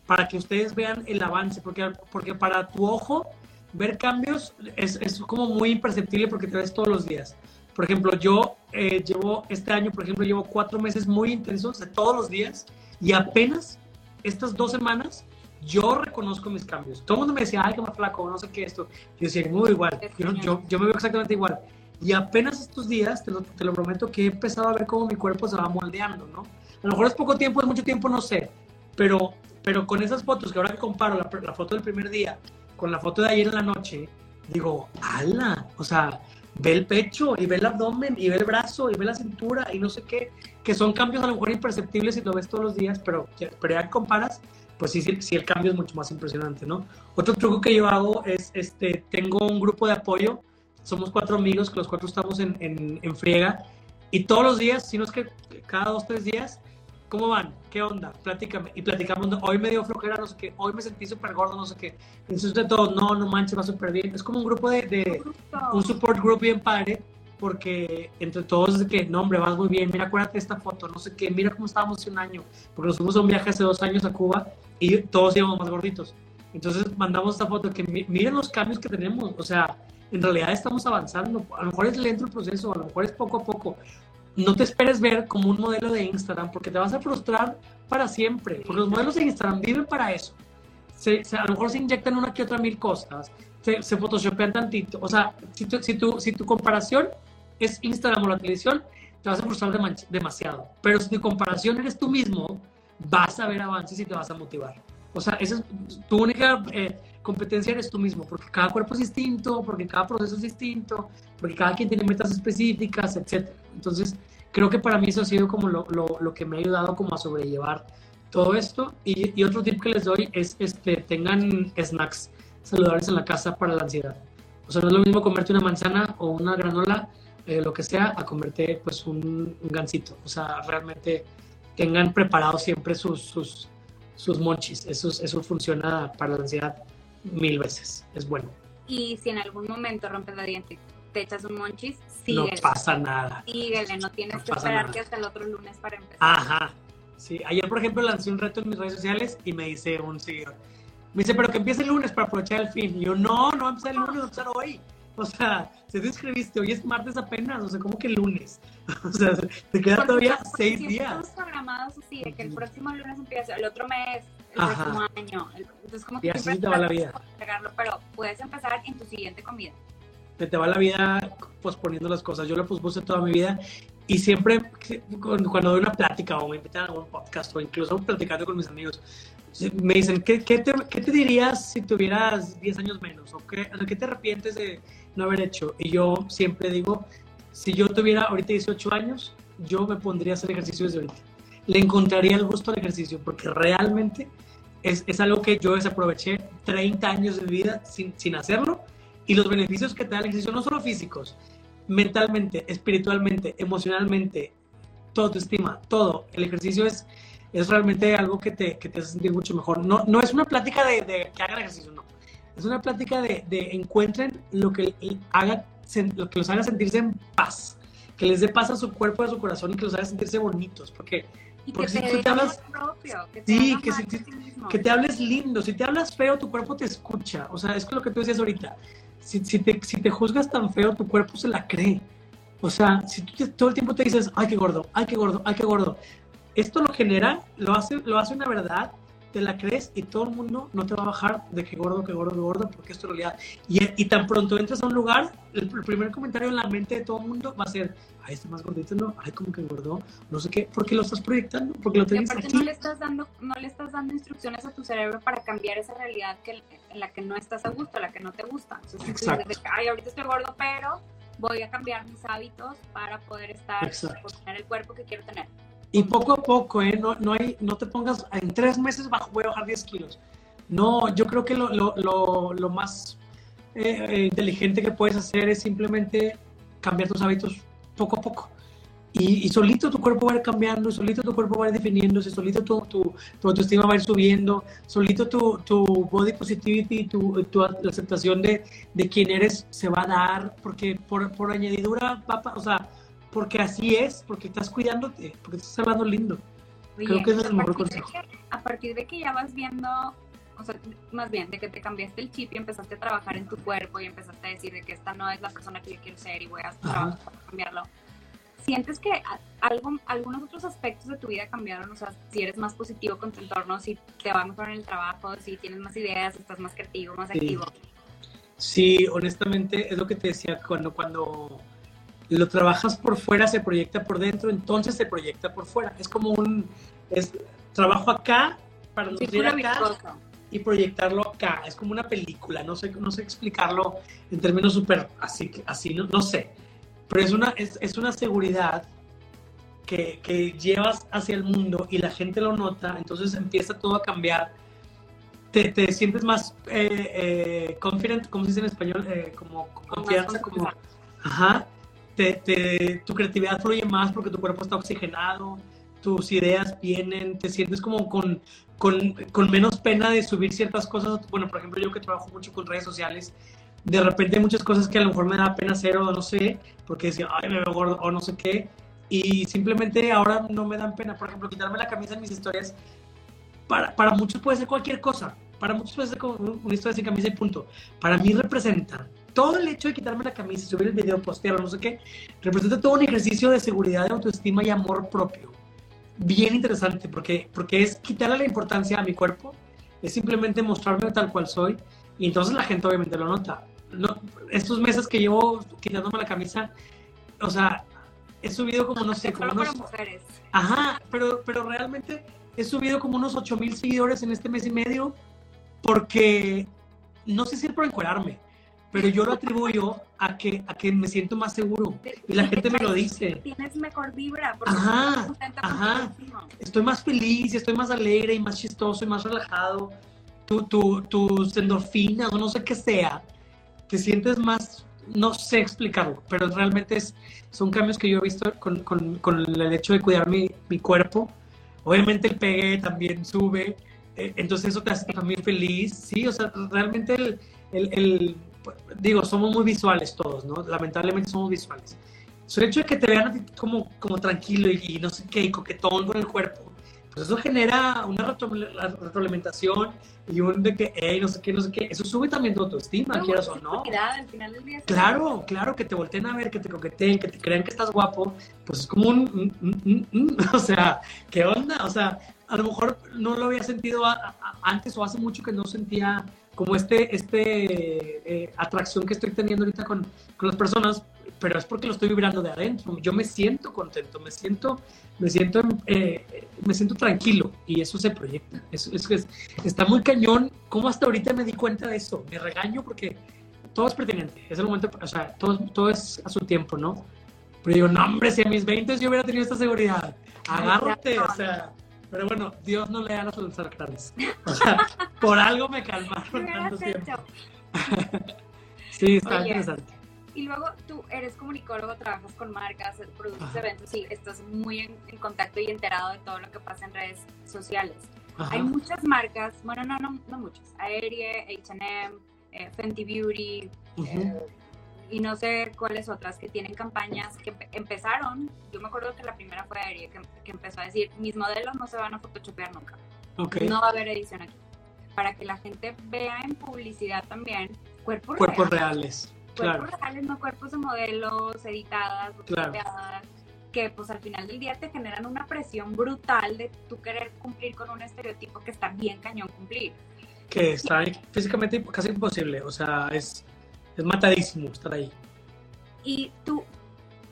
para que ustedes vean el avance, porque, porque para tu ojo ver cambios es, es como muy imperceptible porque te ves todos los días. Por ejemplo, yo eh, llevo este año, por ejemplo, llevo cuatro meses muy intensos de todos los días y apenas estas dos semanas yo reconozco mis cambios. Todo el mundo me decía, ay, que más flaco, no sé qué esto. Yo decía, muy igual. Yo, yo, me veo exactamente igual. Y apenas estos días, te lo, te lo, prometo, que he empezado a ver cómo mi cuerpo se va moldeando, ¿no? A lo mejor es poco tiempo, es mucho tiempo, no sé. Pero, pero con esas fotos, que ahora que comparo la, la foto del primer día con la foto de ayer en la noche, digo, ala, o sea, ve el pecho y ve el abdomen y ve el brazo y ve la cintura y no sé qué, que son cambios a lo mejor imperceptibles si lo ves todos los días, pero, pero ya comparas, pues sí, sí, el cambio es mucho más impresionante, ¿no? Otro truco que yo hago es, este, tengo un grupo de apoyo, somos cuatro amigos, que los cuatro estamos en, en, en friega, y todos los días, si no es que cada dos, tres días, ¿cómo van? ¿Qué onda? Platícame. Y platicamos, hoy me dio flojera, no sé qué, hoy me sentí súper gordo, no sé qué. Entonces de todo, no, no manches, va súper bien. Es como un grupo de, de un support group bien padre, porque entre todos es que, no, hombre, vas muy bien, mira, acuérdate de esta foto, no sé qué, mira cómo estábamos hace un año, porque nos fuimos a un viaje hace dos años a Cuba y todos íbamos más gorditos. Entonces mandamos esta foto que miren los cambios que tenemos, o sea, en realidad estamos avanzando, a lo mejor es lento el proceso, a lo mejor es poco a poco. No te esperes ver como un modelo de Instagram porque te vas a frustrar para siempre, porque los modelos de Instagram viven para eso. Se, a lo mejor se inyectan una que otra mil cosas, se, se photoshopean tantito, o sea, si tu, si tu, si tu comparación es Instagram o la televisión, te vas a frustrar demasiado. Pero si tu comparación eres tú mismo, vas a ver avances y te vas a motivar. O sea, esa es tu única eh, competencia eres tú mismo, porque cada cuerpo es distinto, porque cada proceso es distinto, porque cada quien tiene metas específicas, etc. Entonces, creo que para mí eso ha sido como lo, lo, lo que me ha ayudado como a sobrellevar todo esto. Y, otro tip que les doy es, este, tengan snacks saludables en la casa para la ansiedad. O sea, no es lo mismo comerte una manzana o una granola eh, lo que sea, a comerte pues un, un, gansito. O sea, realmente tengan preparados siempre sus, sus, sus monchis. Eso, eso funciona para la ansiedad mil veces. Es bueno. Y si en algún momento rompes la diente, te echas un monchis, síguele. No pasa nada. Síguele, no tienes No que esperarte hasta el otro lunes para empezar. Ajá. Sí, ayer por ejemplo lancé un reto en mis redes sociales y me dice un seguidor, me dice, pero que empiece el lunes para aprovechar el fin. Y yo, no, no va a empezar el lunes, va a empezar hoy. O sea, se te inscribiste, hoy es martes apenas, o sea, como que lunes. O sea, te quedan todavía seis días. Estamos programados así, de que el próximo lunes empieza, el otro mes, el Ajá. próximo año. Entonces, como Y que así siempre te va la vida. pero puedes empezar en tu siguiente comida. Se te va la vida posponiendo las cosas. Yo lo pospuse toda mi vida y siempre cuando doy una plática o me invitan a algún podcast o incluso platicando con mis amigos, me dicen, ¿qué, qué, te, qué te dirías si tuvieras 10 años menos? ¿O qué, o sea, ¿qué te arrepientes de no haber hecho? Y yo siempre digo, si yo tuviera ahorita 18 años, yo me pondría a hacer ejercicio desde ahorita. Le encontraría el gusto al ejercicio porque realmente es, es algo que yo desaproveché 30 años de vida sin, sin hacerlo y los beneficios que te da el ejercicio, no solo físicos, mentalmente, espiritualmente, emocionalmente, todo tu estima, todo. El ejercicio es, es realmente algo que te, que te hace sentir mucho mejor. No, no es una plática de, de que hagan ejercicio, no. Es una plática de, de encuentren lo que, haga, lo que los haga sentirse en paz, que les dé paz a su cuerpo a su corazón y que los haga sentirse bonitos, porque Y que Porque te si tú dé te hablas- propio, que te Sí, que si te- que te hables lindo. Si te hablas feo, tu cuerpo te escucha. O sea, es que lo que tú decías ahorita. Si, si, te, si te juzgas tan feo, tu cuerpo se la cree. O sea, si tú te- todo el tiempo te dices, ay, qué gordo, ay, qué gordo, ay, qué gordo. Esto lo genera, lo hace, lo hace una verdad, te la crees y todo el mundo no te va a bajar de que gordo, que gordo, que gordo, porque esto es realidad. Y, y tan pronto entras a un lugar, el, el primer comentario en la mente de todo el mundo va a ser, ay, este más gordito, no, ay, como que engordó, no sé qué, porque lo estás proyectando, porque lo tienes aparte aquí. no le estás dando, no le estás dando instrucciones a tu cerebro para cambiar esa realidad que, en la que no estás a gusto, la que no te gusta. Entonces, tú dices Exacto. ay, ahorita estoy gordo, pero voy a cambiar mis hábitos para poder estar, por tener el cuerpo que quiero tener. Y poco a poco, ¿eh? No, no, hay, no te pongas, en tres meses bajo, voy a bajar 10 kilos. No, yo creo que lo, lo, lo, lo más eh, eh, inteligente que puedes hacer es simplemente cambiar tus hábitos poco a poco. Y, y solito tu cuerpo va a ir cambiando, solito tu cuerpo va a ir definiéndose, solito tu, tu, tu autoestima va a ir subiendo, solito tu, tu body positivity, tu, tu aceptación de, de quién eres se va a dar, porque por, por añadidura, papá, o sea, porque así es, porque estás cuidándote, porque estás hablando lindo. Oye, Creo que ese es el mejor consejo. que- a partir de que ya vas viendo, o sea, más bien, de que te cambiaste el chip y empezaste a trabajar en tu cuerpo y empezaste a decir de que esta no es la persona que yo quiero ser y voy a trabajar para cambiarlo. ¿Sientes que algo, algunos otros aspectos de tu vida cambiaron? O sea, si eres más positivo con tu entorno, si te va mejor en el trabajo, si tienes más ideas, estás más creativo, más Sí. activo. Sí, honestamente es lo que te decía, cuando, cuando lo trabajas por fuera se proyecta por dentro, entonces se proyecta por fuera. Es como un, es, trabajo acá para nutrir Círculo acá y proyectarlo acá. Es como una película, no sé, no sé explicarlo en términos súper así, así no, no sé. Pero es una, es, es una seguridad que, que llevas hacia el mundo y la gente lo nota, entonces empieza todo a cambiar te, te sientes más eh, eh, confident, ¿cómo se dice en español? Eh, como confianza, como... Ajá. Te, te, tu creatividad fluye más porque tu cuerpo está oxigenado, tus ideas vienen, te sientes como con, con, con, menos pena de subir ciertas cosas. Bueno, por ejemplo, yo que trabajo mucho con redes sociales, de repente hay muchas cosas que a lo mejor me da pena hacer o no sé, porque decía, ay, me veo gordo o no sé qué, y simplemente ahora no me dan pena. Por ejemplo, quitarme la camisa en mis historias, para, para muchos puede ser cualquier cosa, para muchos puede ser como una historia sin camisa y punto. Para mí representa todo el hecho de quitarme la camisa, subir el video, postearlo, no sé qué, representa todo un ejercicio de seguridad, de autoestima y amor propio. Bien interesante, porque, porque es quitarle la importancia a mi cuerpo, es simplemente mostrarme tal cual soy, y entonces la gente obviamente lo nota. No, estos meses que llevo quitándome la camisa, o sea, he subido como, no sé, como unos... mujeres. Ajá, pero, pero realmente he subido como unos 8 mil seguidores en este mes y medio, porque no sé si es por encuadrarme, pero yo lo atribuyo a que, a que me siento más seguro. Y la gente me lo dice. Tienes mejor vibra. Porque ajá, ajá. Estoy más feliz, estoy más alegre y más chistoso y más relajado. Tu, tu, tus endorfinas o no sé qué sea, te sientes más, no sé explicarlo, pero realmente es, son cambios que yo he visto con, con, con el hecho de cuidar mi, mi, cuerpo. Obviamente el pegue también sube, eh, entonces eso te hace también feliz, sí, o sea, realmente el, el, el digo, somos muy visuales todos, ¿no? Lamentablemente somos visuales. el hecho de que te vean como, como tranquilo y, no sé qué, y coquetón con el cuerpo, pues eso genera una retroalimentación y un de que, hey, no sé qué, no sé qué. Eso sube también tu autoestima, no, quieras o no. Al final del día claro, claro, que te volteen a ver, que te coqueteen, que te crean que estás guapo, pues es como un, un, un, o sea, ¿qué onda? O sea, a lo mejor no lo había sentido antes o hace mucho que no sentía como este, este eh, atracción que estoy teniendo ahorita con, con, las personas, pero es porque lo estoy vibrando de adentro. Yo me siento contento, me siento, me siento, eh, me siento tranquilo y eso se proyecta. Es, es, está muy cañón. ¿Cómo hasta ahorita me di cuenta de eso? Me regaño porque todo es pertinente. Es el momento, o sea, todo, todo es a su tiempo, ¿no? Pero digo, no, hombre, si a mis 20 yo hubiera tenido esta seguridad, agárrate, o sea pero bueno, Dios no le da. O sea, por algo me calmaron tanto tiempo. sí, está interesante. Y luego tú eres comunicólogo, trabajas con marcas, produces eventos y estás muy en, contacto y enterado de todo lo que pasa en redes sociales. Hay muchas marcas, bueno, no, no, no muchas. Aerie, H&M, Fenty Beauty, eh, y no sé cuáles otras que tienen campañas que empezaron. Yo me acuerdo que la primera fue Aerie, que, que, empezó a decir: mis modelos no se van a photoshopear nunca. No va a haber edición aquí. Para que la gente vea en publicidad también cuerpos, cuerpos reales. Cuerpos reales, no cuerpos de modelos editadas, claro. que pues al final del día te generan una presión brutal de tú querer cumplir con un estereotipo que está bien cañón cumplir. Que está físicamente casi imposible, o sea, es es matadísimo estar ahí. Y tú,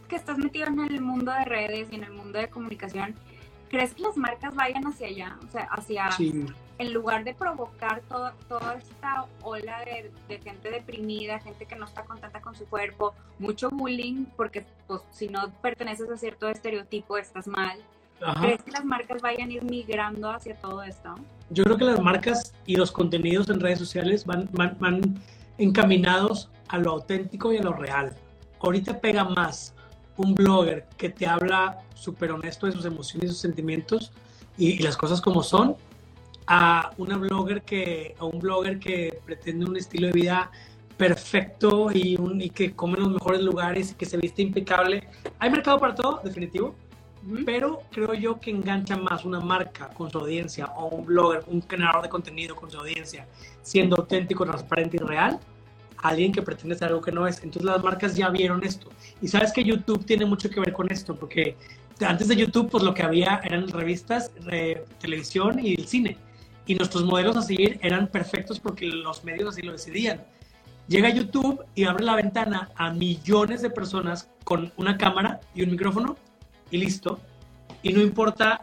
que estás metido en el mundo de redes y en el mundo de comunicación, ¿crees que las marcas vayan hacia allá? O sea, hacia, en lugar de provocar todo, toda esta ola de, gente deprimida, gente que no está contenta con su cuerpo, mucho bullying, porque pues, si no perteneces a cierto estereotipo estás mal. ¿Crees que las marcas vayan a ir migrando hacia todo esto? Yo creo que las marcas y los contenidos en redes sociales van, van, van encaminados a lo auténtico y a lo real. Ahorita pega más un blogger que te habla súper honesto de sus emociones y sus sentimientos y, las cosas como son, a una blogger que, a un blogger que pretende un estilo de vida perfecto y, que come en los mejores lugares y que se viste impecable. Hay mercado para todo, definitivo, pero creo yo que engancha más una marca con su audiencia o un blogger, un generador de contenido con su audiencia, siendo auténtico, transparente y real, alguien que pretende ser algo que no es. Entonces las marcas ya vieron esto. Y sabes que YouTube tiene mucho que ver con esto, porque antes de YouTube, pues lo que había eran revistas, televisión y el cine. Y nuestros modelos a seguir eran perfectos porque los medios así lo decidían. Llega YouTube y abre la ventana a millones de personas con una cámara y un micrófono y listo. Y no importa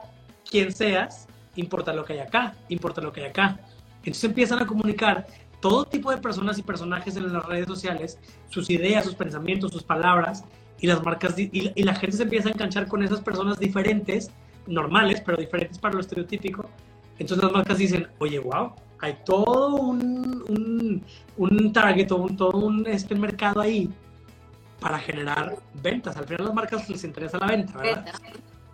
quién seas, importa lo que hay acá, importa lo que hay acá. Entonces empiezan a comunicar todo tipo de personas y personajes en las redes sociales, sus ideas, sus pensamientos, sus palabras, y las marcas, y, la gente se empieza a enganchar con esas personas diferentes, normales, pero diferentes para lo estereotípico. Entonces las marcas dicen, oye, wow, hay todo un, un, un target, un, todo un este mercado ahí para generar ventas. Al final las marcas les interesa la venta, ¿verdad?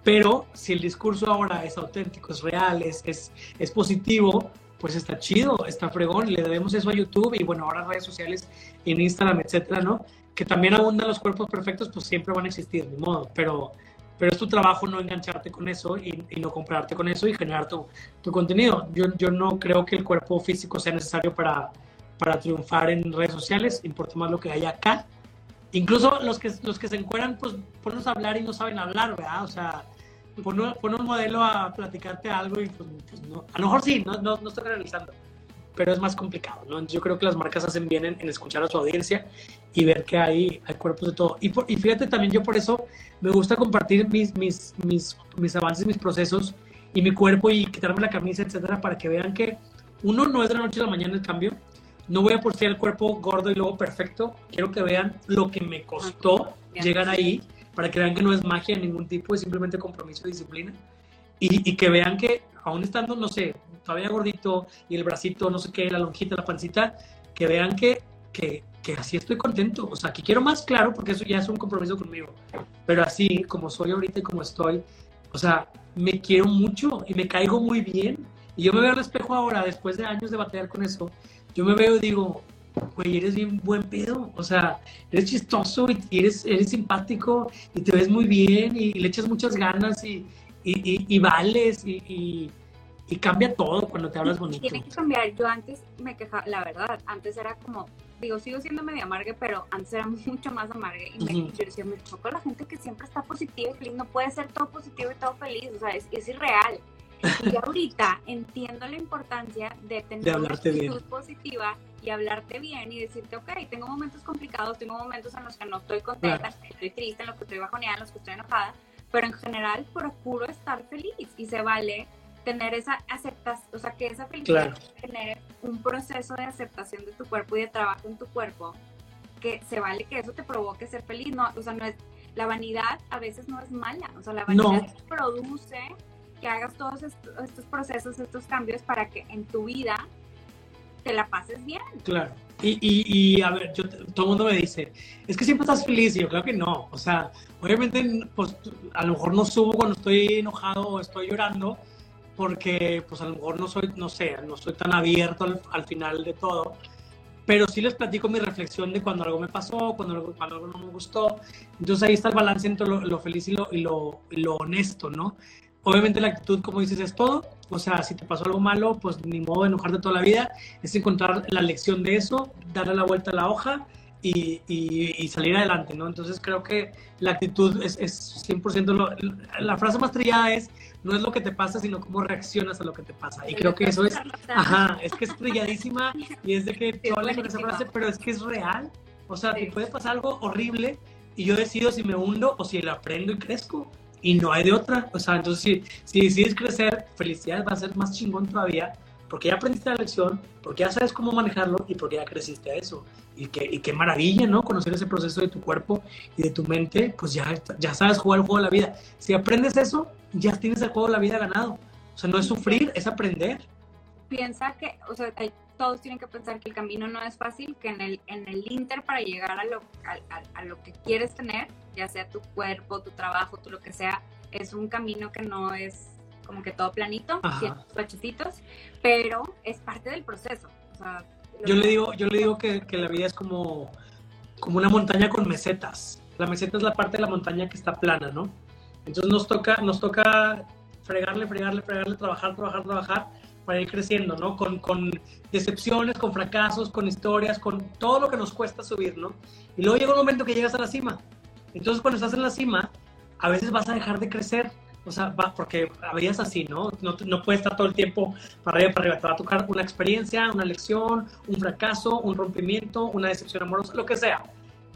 Pero si el discurso ahora es auténtico, es real, es, es, es positivo, pues está chido, está fregón, le debemos eso a YouTube y bueno, ahora redes sociales, en Instagram, etcétera, ¿no? Que también abundan los cuerpos perfectos, pues siempre van a existir, de modo, pero, pero es tu trabajo no engancharte con eso y, y no comprarte con eso y generar tu, tu contenido. Yo, yo no creo que el cuerpo físico sea necesario para, para triunfar en redes sociales, importa más lo que hay acá. Incluso los que, los que se encuentran, pues ponos a hablar y no saben hablar, ¿verdad? O sea, pon, un modelo a platicarte algo y pues, pues, no. A lo mejor sí, no, no, no estoy realizando, pero es más complicado, ¿no? Yo creo que las marcas hacen bien en, en escuchar a su audiencia y ver que hay, hay cuerpos de todo. Y, por, y fíjate también, yo por eso me gusta compartir mis, mis, mis, mis avances, mis procesos y mi cuerpo y quitarme la camisa, etcétera, para que vean que uno no es de la noche a la mañana el cambio. No voy a postear el cuerpo gordo y luego perfecto. Quiero que vean lo que me costó llegar ahí para que vean que no es magia de ningún tipo, es simplemente compromiso y disciplina. Y, y, que vean que, aún estando, no sé, todavía gordito y el bracito, no sé qué, la lonjita, la pancita, que vean que, que, que así estoy contento. O sea, que quiero más claro, porque eso ya es un compromiso conmigo. Pero así, como soy ahorita y como estoy, o sea, me quiero mucho y me caigo muy bien. Y yo me veo al espejo ahora, después de años de batallar con eso, yo me veo y digo, güey, eres bien buen pedo, o sea, eres chistoso y eres, eres simpático y te ves muy bien y le echas muchas ganas y, y, y, y vales y, y, cambia todo cuando te hablas bonito. Tiene que cambiar, yo antes me quejaba, la verdad, antes era como, digo, sigo siendo medio amarga, pero antes era mucho más amarga y me, uh -huh. yo decía, me la gente que siempre está positiva y feliz, no puede ser todo positivo y todo feliz, o sea, es, es irreal. Y ahorita entiendo la importancia de tener de una actitud bien. positiva y hablarte bien y decirte, ok, tengo momentos complicados, tengo momentos en los que no estoy contenta, claro. estoy triste, en los que estoy bajoneada, en los que estoy enojada, pero en general procuro estar feliz y se vale tener esa aceptación, o sea, que esa felicidad claro. tener un proceso de aceptación de tu cuerpo y de trabajo en tu cuerpo, que se vale que eso te provoque ser feliz, no, o sea, no es, la vanidad a veces no es mala, o sea, la vanidad no. produce que hagas todos estos, estos, procesos, estos cambios para que en tu vida te la pases bien. Claro. Y, y, y a ver, yo, todo el mundo me dice, es que siempre estás feliz. Y yo creo que no. O sea, obviamente, pues a lo mejor no subo cuando estoy enojado o estoy llorando, porque pues a lo mejor no soy, no sé, no soy tan abierto al, al final de todo. Pero sí les platico mi reflexión de cuando algo me pasó, cuando algo, cuando algo no me gustó. Entonces ahí está el balance entre lo, lo feliz y lo, y, lo, lo honesto, ¿no? Obviamente la actitud, como dices, es todo. O sea, si te pasó algo malo, pues ni modo de enojarte toda la vida. Es encontrar la lección de eso, darle la vuelta a la hoja y, y, y salir adelante, ¿no? Entonces creo que la actitud es, es 100% lo, la frase más trillada es, no es lo que te pasa, sino cómo reaccionas a lo que te pasa. Y creo que eso es, ajá, es que es trilladísima y es de que te con esa frase, pero es que es real. O sea, te puede pasar algo horrible y yo decido si me hundo o si lo aprendo y crezco y no hay de otra. O sea, entonces si, si decides crecer, felicidad va a ser más chingón todavía porque ya aprendiste la lección, porque ya sabes cómo manejarlo y porque ya creciste a eso. Y, que, y qué maravilla, ¿no? Conocer ese proceso de tu cuerpo y de tu mente, pues ya, ya sabes jugar el juego de la vida. Si aprendes eso, ya tienes el juego de la vida ganado. O sea, no es sufrir, es aprender. Piensa que, o sea, hay, todos tienen que pensar que el camino no es fácil, que en el, en el inter para llegar a lo, a, a, a lo que quieres tener, ya sea tu cuerpo, tu trabajo, tu lo que sea, es un camino que no es como que todo planito, bachecitos, pero es parte del proceso. O sea, yo, le digo, yo le digo que, que, la vida es como, como una montaña con mesetas. La meseta es la parte de la montaña que está plana, ¿no? Entonces nos toca, nos toca fregarle, fregarle, fregarle, trabajar, trabajar, trabajar para ir creciendo, ¿no? Con, con decepciones, con fracasos, con historias, con todo lo que nos cuesta subir, ¿no? Y luego llega un momento que llegas a la cima. Entonces cuando estás en la cima, a veces vas a dejar de crecer o sea, va, porque la vida es así, ¿no? ¿no? No puedes estar todo el tiempo para arriba, para arriba. Te va a tocar una experiencia, una lección, un fracaso, un rompimiento, una decepción amorosa, lo que sea,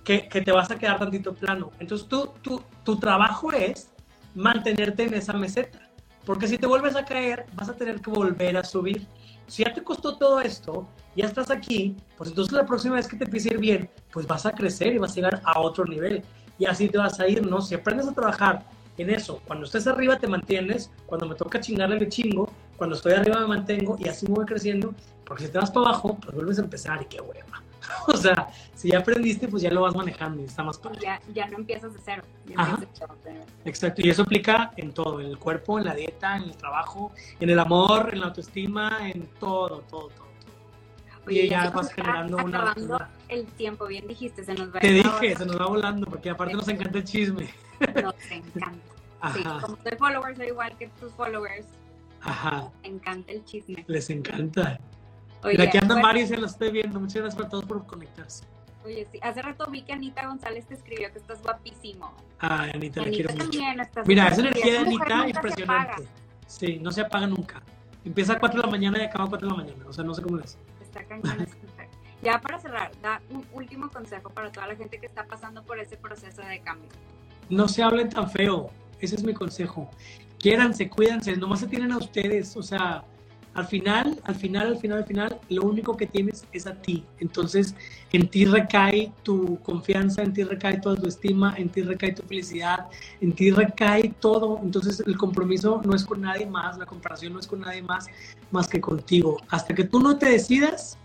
que, que te vas a quedar tantito plano. Entonces, tú, tú, tu trabajo es mantenerte en esa meseta. Porque si te vuelves a caer, vas a tener que volver a subir. Si ya te costó todo esto, ya estás aquí, pues entonces la próxima vez que te empiece a ir bien, pues vas a crecer y vas a llegar a otro nivel. Y así te vas a ir, ¿no? Si aprendes a trabajar en eso. Cuando estés arriba te mantienes, cuando me toca chingarle de chingo cuando estoy arriba me mantengo y así me voy creciendo, porque si te vas para abajo, pues vuelves a empezar y qué hueva. o sea, si ya aprendiste, pues ya lo vas manejando y está más padre. Ya, ya no empiezas de cero. ya Ajá. empiezas de cero, pero- Exacto, y eso aplica en todo, en el cuerpo, en la dieta, en el trabajo, en el amor, en la autoestima, en todo, todo, todo. Oye, Y ya vas generando una- el tiempo, bien dijiste, se nos va Te dije, se nos va volando, porque aparte nos encanta el chisme. Nos encanta. Sí, como soy follower, soy igual que tus followers. ajá, encanta el chisme. les encanta. Oye, Mira, aquí anda bueno, Mari, se lo estoy viendo. Muchas gracias a todos por conectarse. Oye, sí, hace rato vi que Anita González te escribió que estás guapísimo. Ay, Anita, la quiero mucho. estás Mira, esa energía de Anita impresionante. Sí, no se apaga nunca. Empieza a 4 de la mañana y acaba a 4 de la mañana. O sea, no sé cómo es. Está cañón. Ya para cerrar, da un último consejo para toda la gente que está pasando por ese proceso de cambio. No se hablen tan feo. Ese es mi consejo. Quiéranse, cuídense. Nomás se tienen a ustedes. O sea, al final, al final, al final, al final, lo único que tienes es a ti. Entonces, en ti recae tu confianza, en ti recae tu autoestima, en ti recae tu felicidad, en ti recae todo. Entonces, el compromiso no es con nadie más, la comparación no es con nadie más, más que contigo. Hasta que tú no te decidas,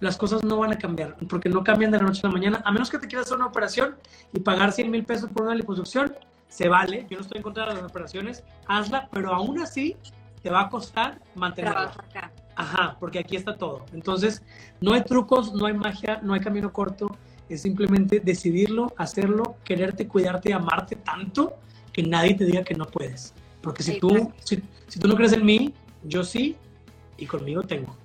las cosas no van a cambiar, porque no cambian de la noche a la mañana, a menos que te quieras hacer una operación y pagar 100 mil pesos por una liposucción, se vale, yo no estoy en contra de las operaciones, hazla, pero aún así te va a costar mantenerla. Trabajo acá. Ajá, porque aquí está todo. Entonces, no hay trucos, no hay magia, no hay camino corto, es simplemente decidirlo, hacerlo, quererte, cuidarte amarte tanto que nadie te diga que no puedes. Porque si tú, si, si tú no crees en mí, yo sí, y conmigo tengo.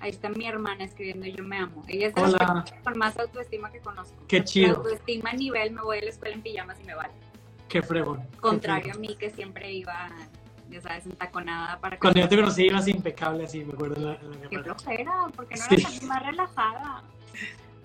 Ahí está mi hermana escribiendo Yo me amo. Ella es personas con más autoestima que conozco. Qué La chido. autoestima a nivel, me voy a la escuela en pijamas y me vale. Qué fregón. qué Contrario a fregón. mí que siempre iba, ya sabes, entaconada para Cuando yo te conocí ibas impecable así, me acuerdo la, la Qué flojera, porque no Sí. era tan más relajada.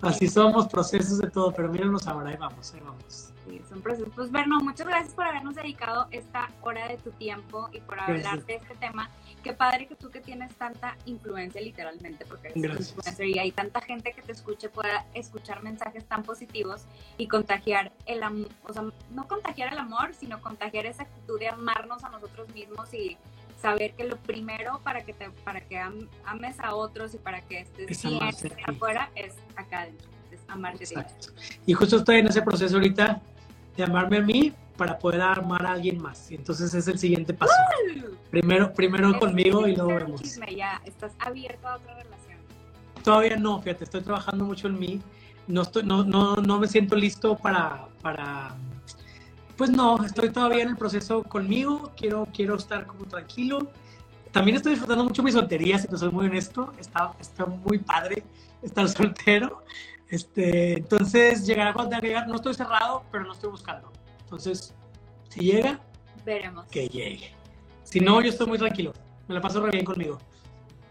Así somos, procesos de todo, pero mírenos ahora, ahí vamos, ahí vamos. Sí, son procesos. Pues Berno, muchas gracias por habernos dedicado esta hora de tu tiempo y por hablar Gracias. de este tema. Qué padre que tú que tienes tanta influencia literalmente, porque eres Gracias. influencer y hay tanta gente que te escuche pueda escuchar mensajes tan positivos y contagiar el amor, o sea, no contagiar el amor, sino contagiar esa actitud de amarnos a nosotros mismos y saber que lo primero para que te, para que am- ames a otros y para que estés Es bien afuera es acá adentro, es amarte. Exacto. Y justo estoy en ese proceso ahorita de amarme a mí para poder amar a alguien más. Y entonces es el siguiente paso. Primero, primero Es- conmigo y luego vemos. chisme, ya estás abierto a otra relación. Todavía no, fíjate, estoy trabajando mucho en mí. No, estoy, no, no, no me siento listo para, para... Pues no, estoy todavía en el proceso conmigo. Quiero, quiero estar como tranquilo. También estoy disfrutando mucho mi soltería, si te soy muy honesto. Está, está muy padre estar soltero. Este, entonces, llegará cuando tenga que llegar. No estoy cerrado, pero no estoy buscando. Entonces, si llega, Veremos. que llegue. Si no, yo estoy muy tranquilo. Me la paso re bien conmigo.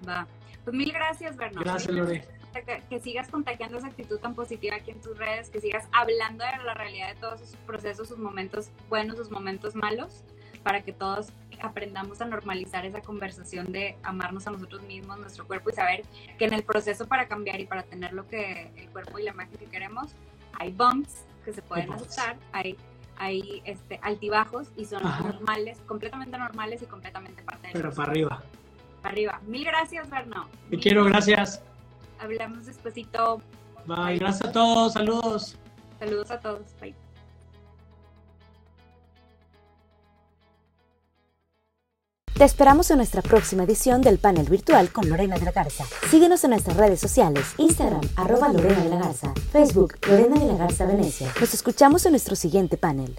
Va. Pues mil gracias, Berno. Gracias, Lore. Que, sigas contagiando esa actitud tan positiva aquí en tus redes, que sigas hablando de la realidad de todos sus procesos, sus momentos buenos, sus momentos malos, para que todos aprendamos a normalizar esa conversación de amarnos a nosotros mismos, nuestro cuerpo y saber que en el proceso para cambiar y para tener lo que el cuerpo y la imagen que queremos, hay bumps que se pueden aceptar, hay hay este, altibajos y son Ajá. normales, completamente normales y completamente parte del Pero para arriba. Para arriba. Mil gracias, Berno. Te quiero, gracias. Hablamos despuesito. Bye. Gracias a todos. Saludos. Saludos a todos. Bye. Te esperamos en nuestra próxima edición del panel virtual con Lorena de la Garza. Síguenos en nuestras redes sociales, Instagram, arroba Lorena de la Garza, Facebook, Lorena de la Garza Venecia. Nos escuchamos en nuestro siguiente panel.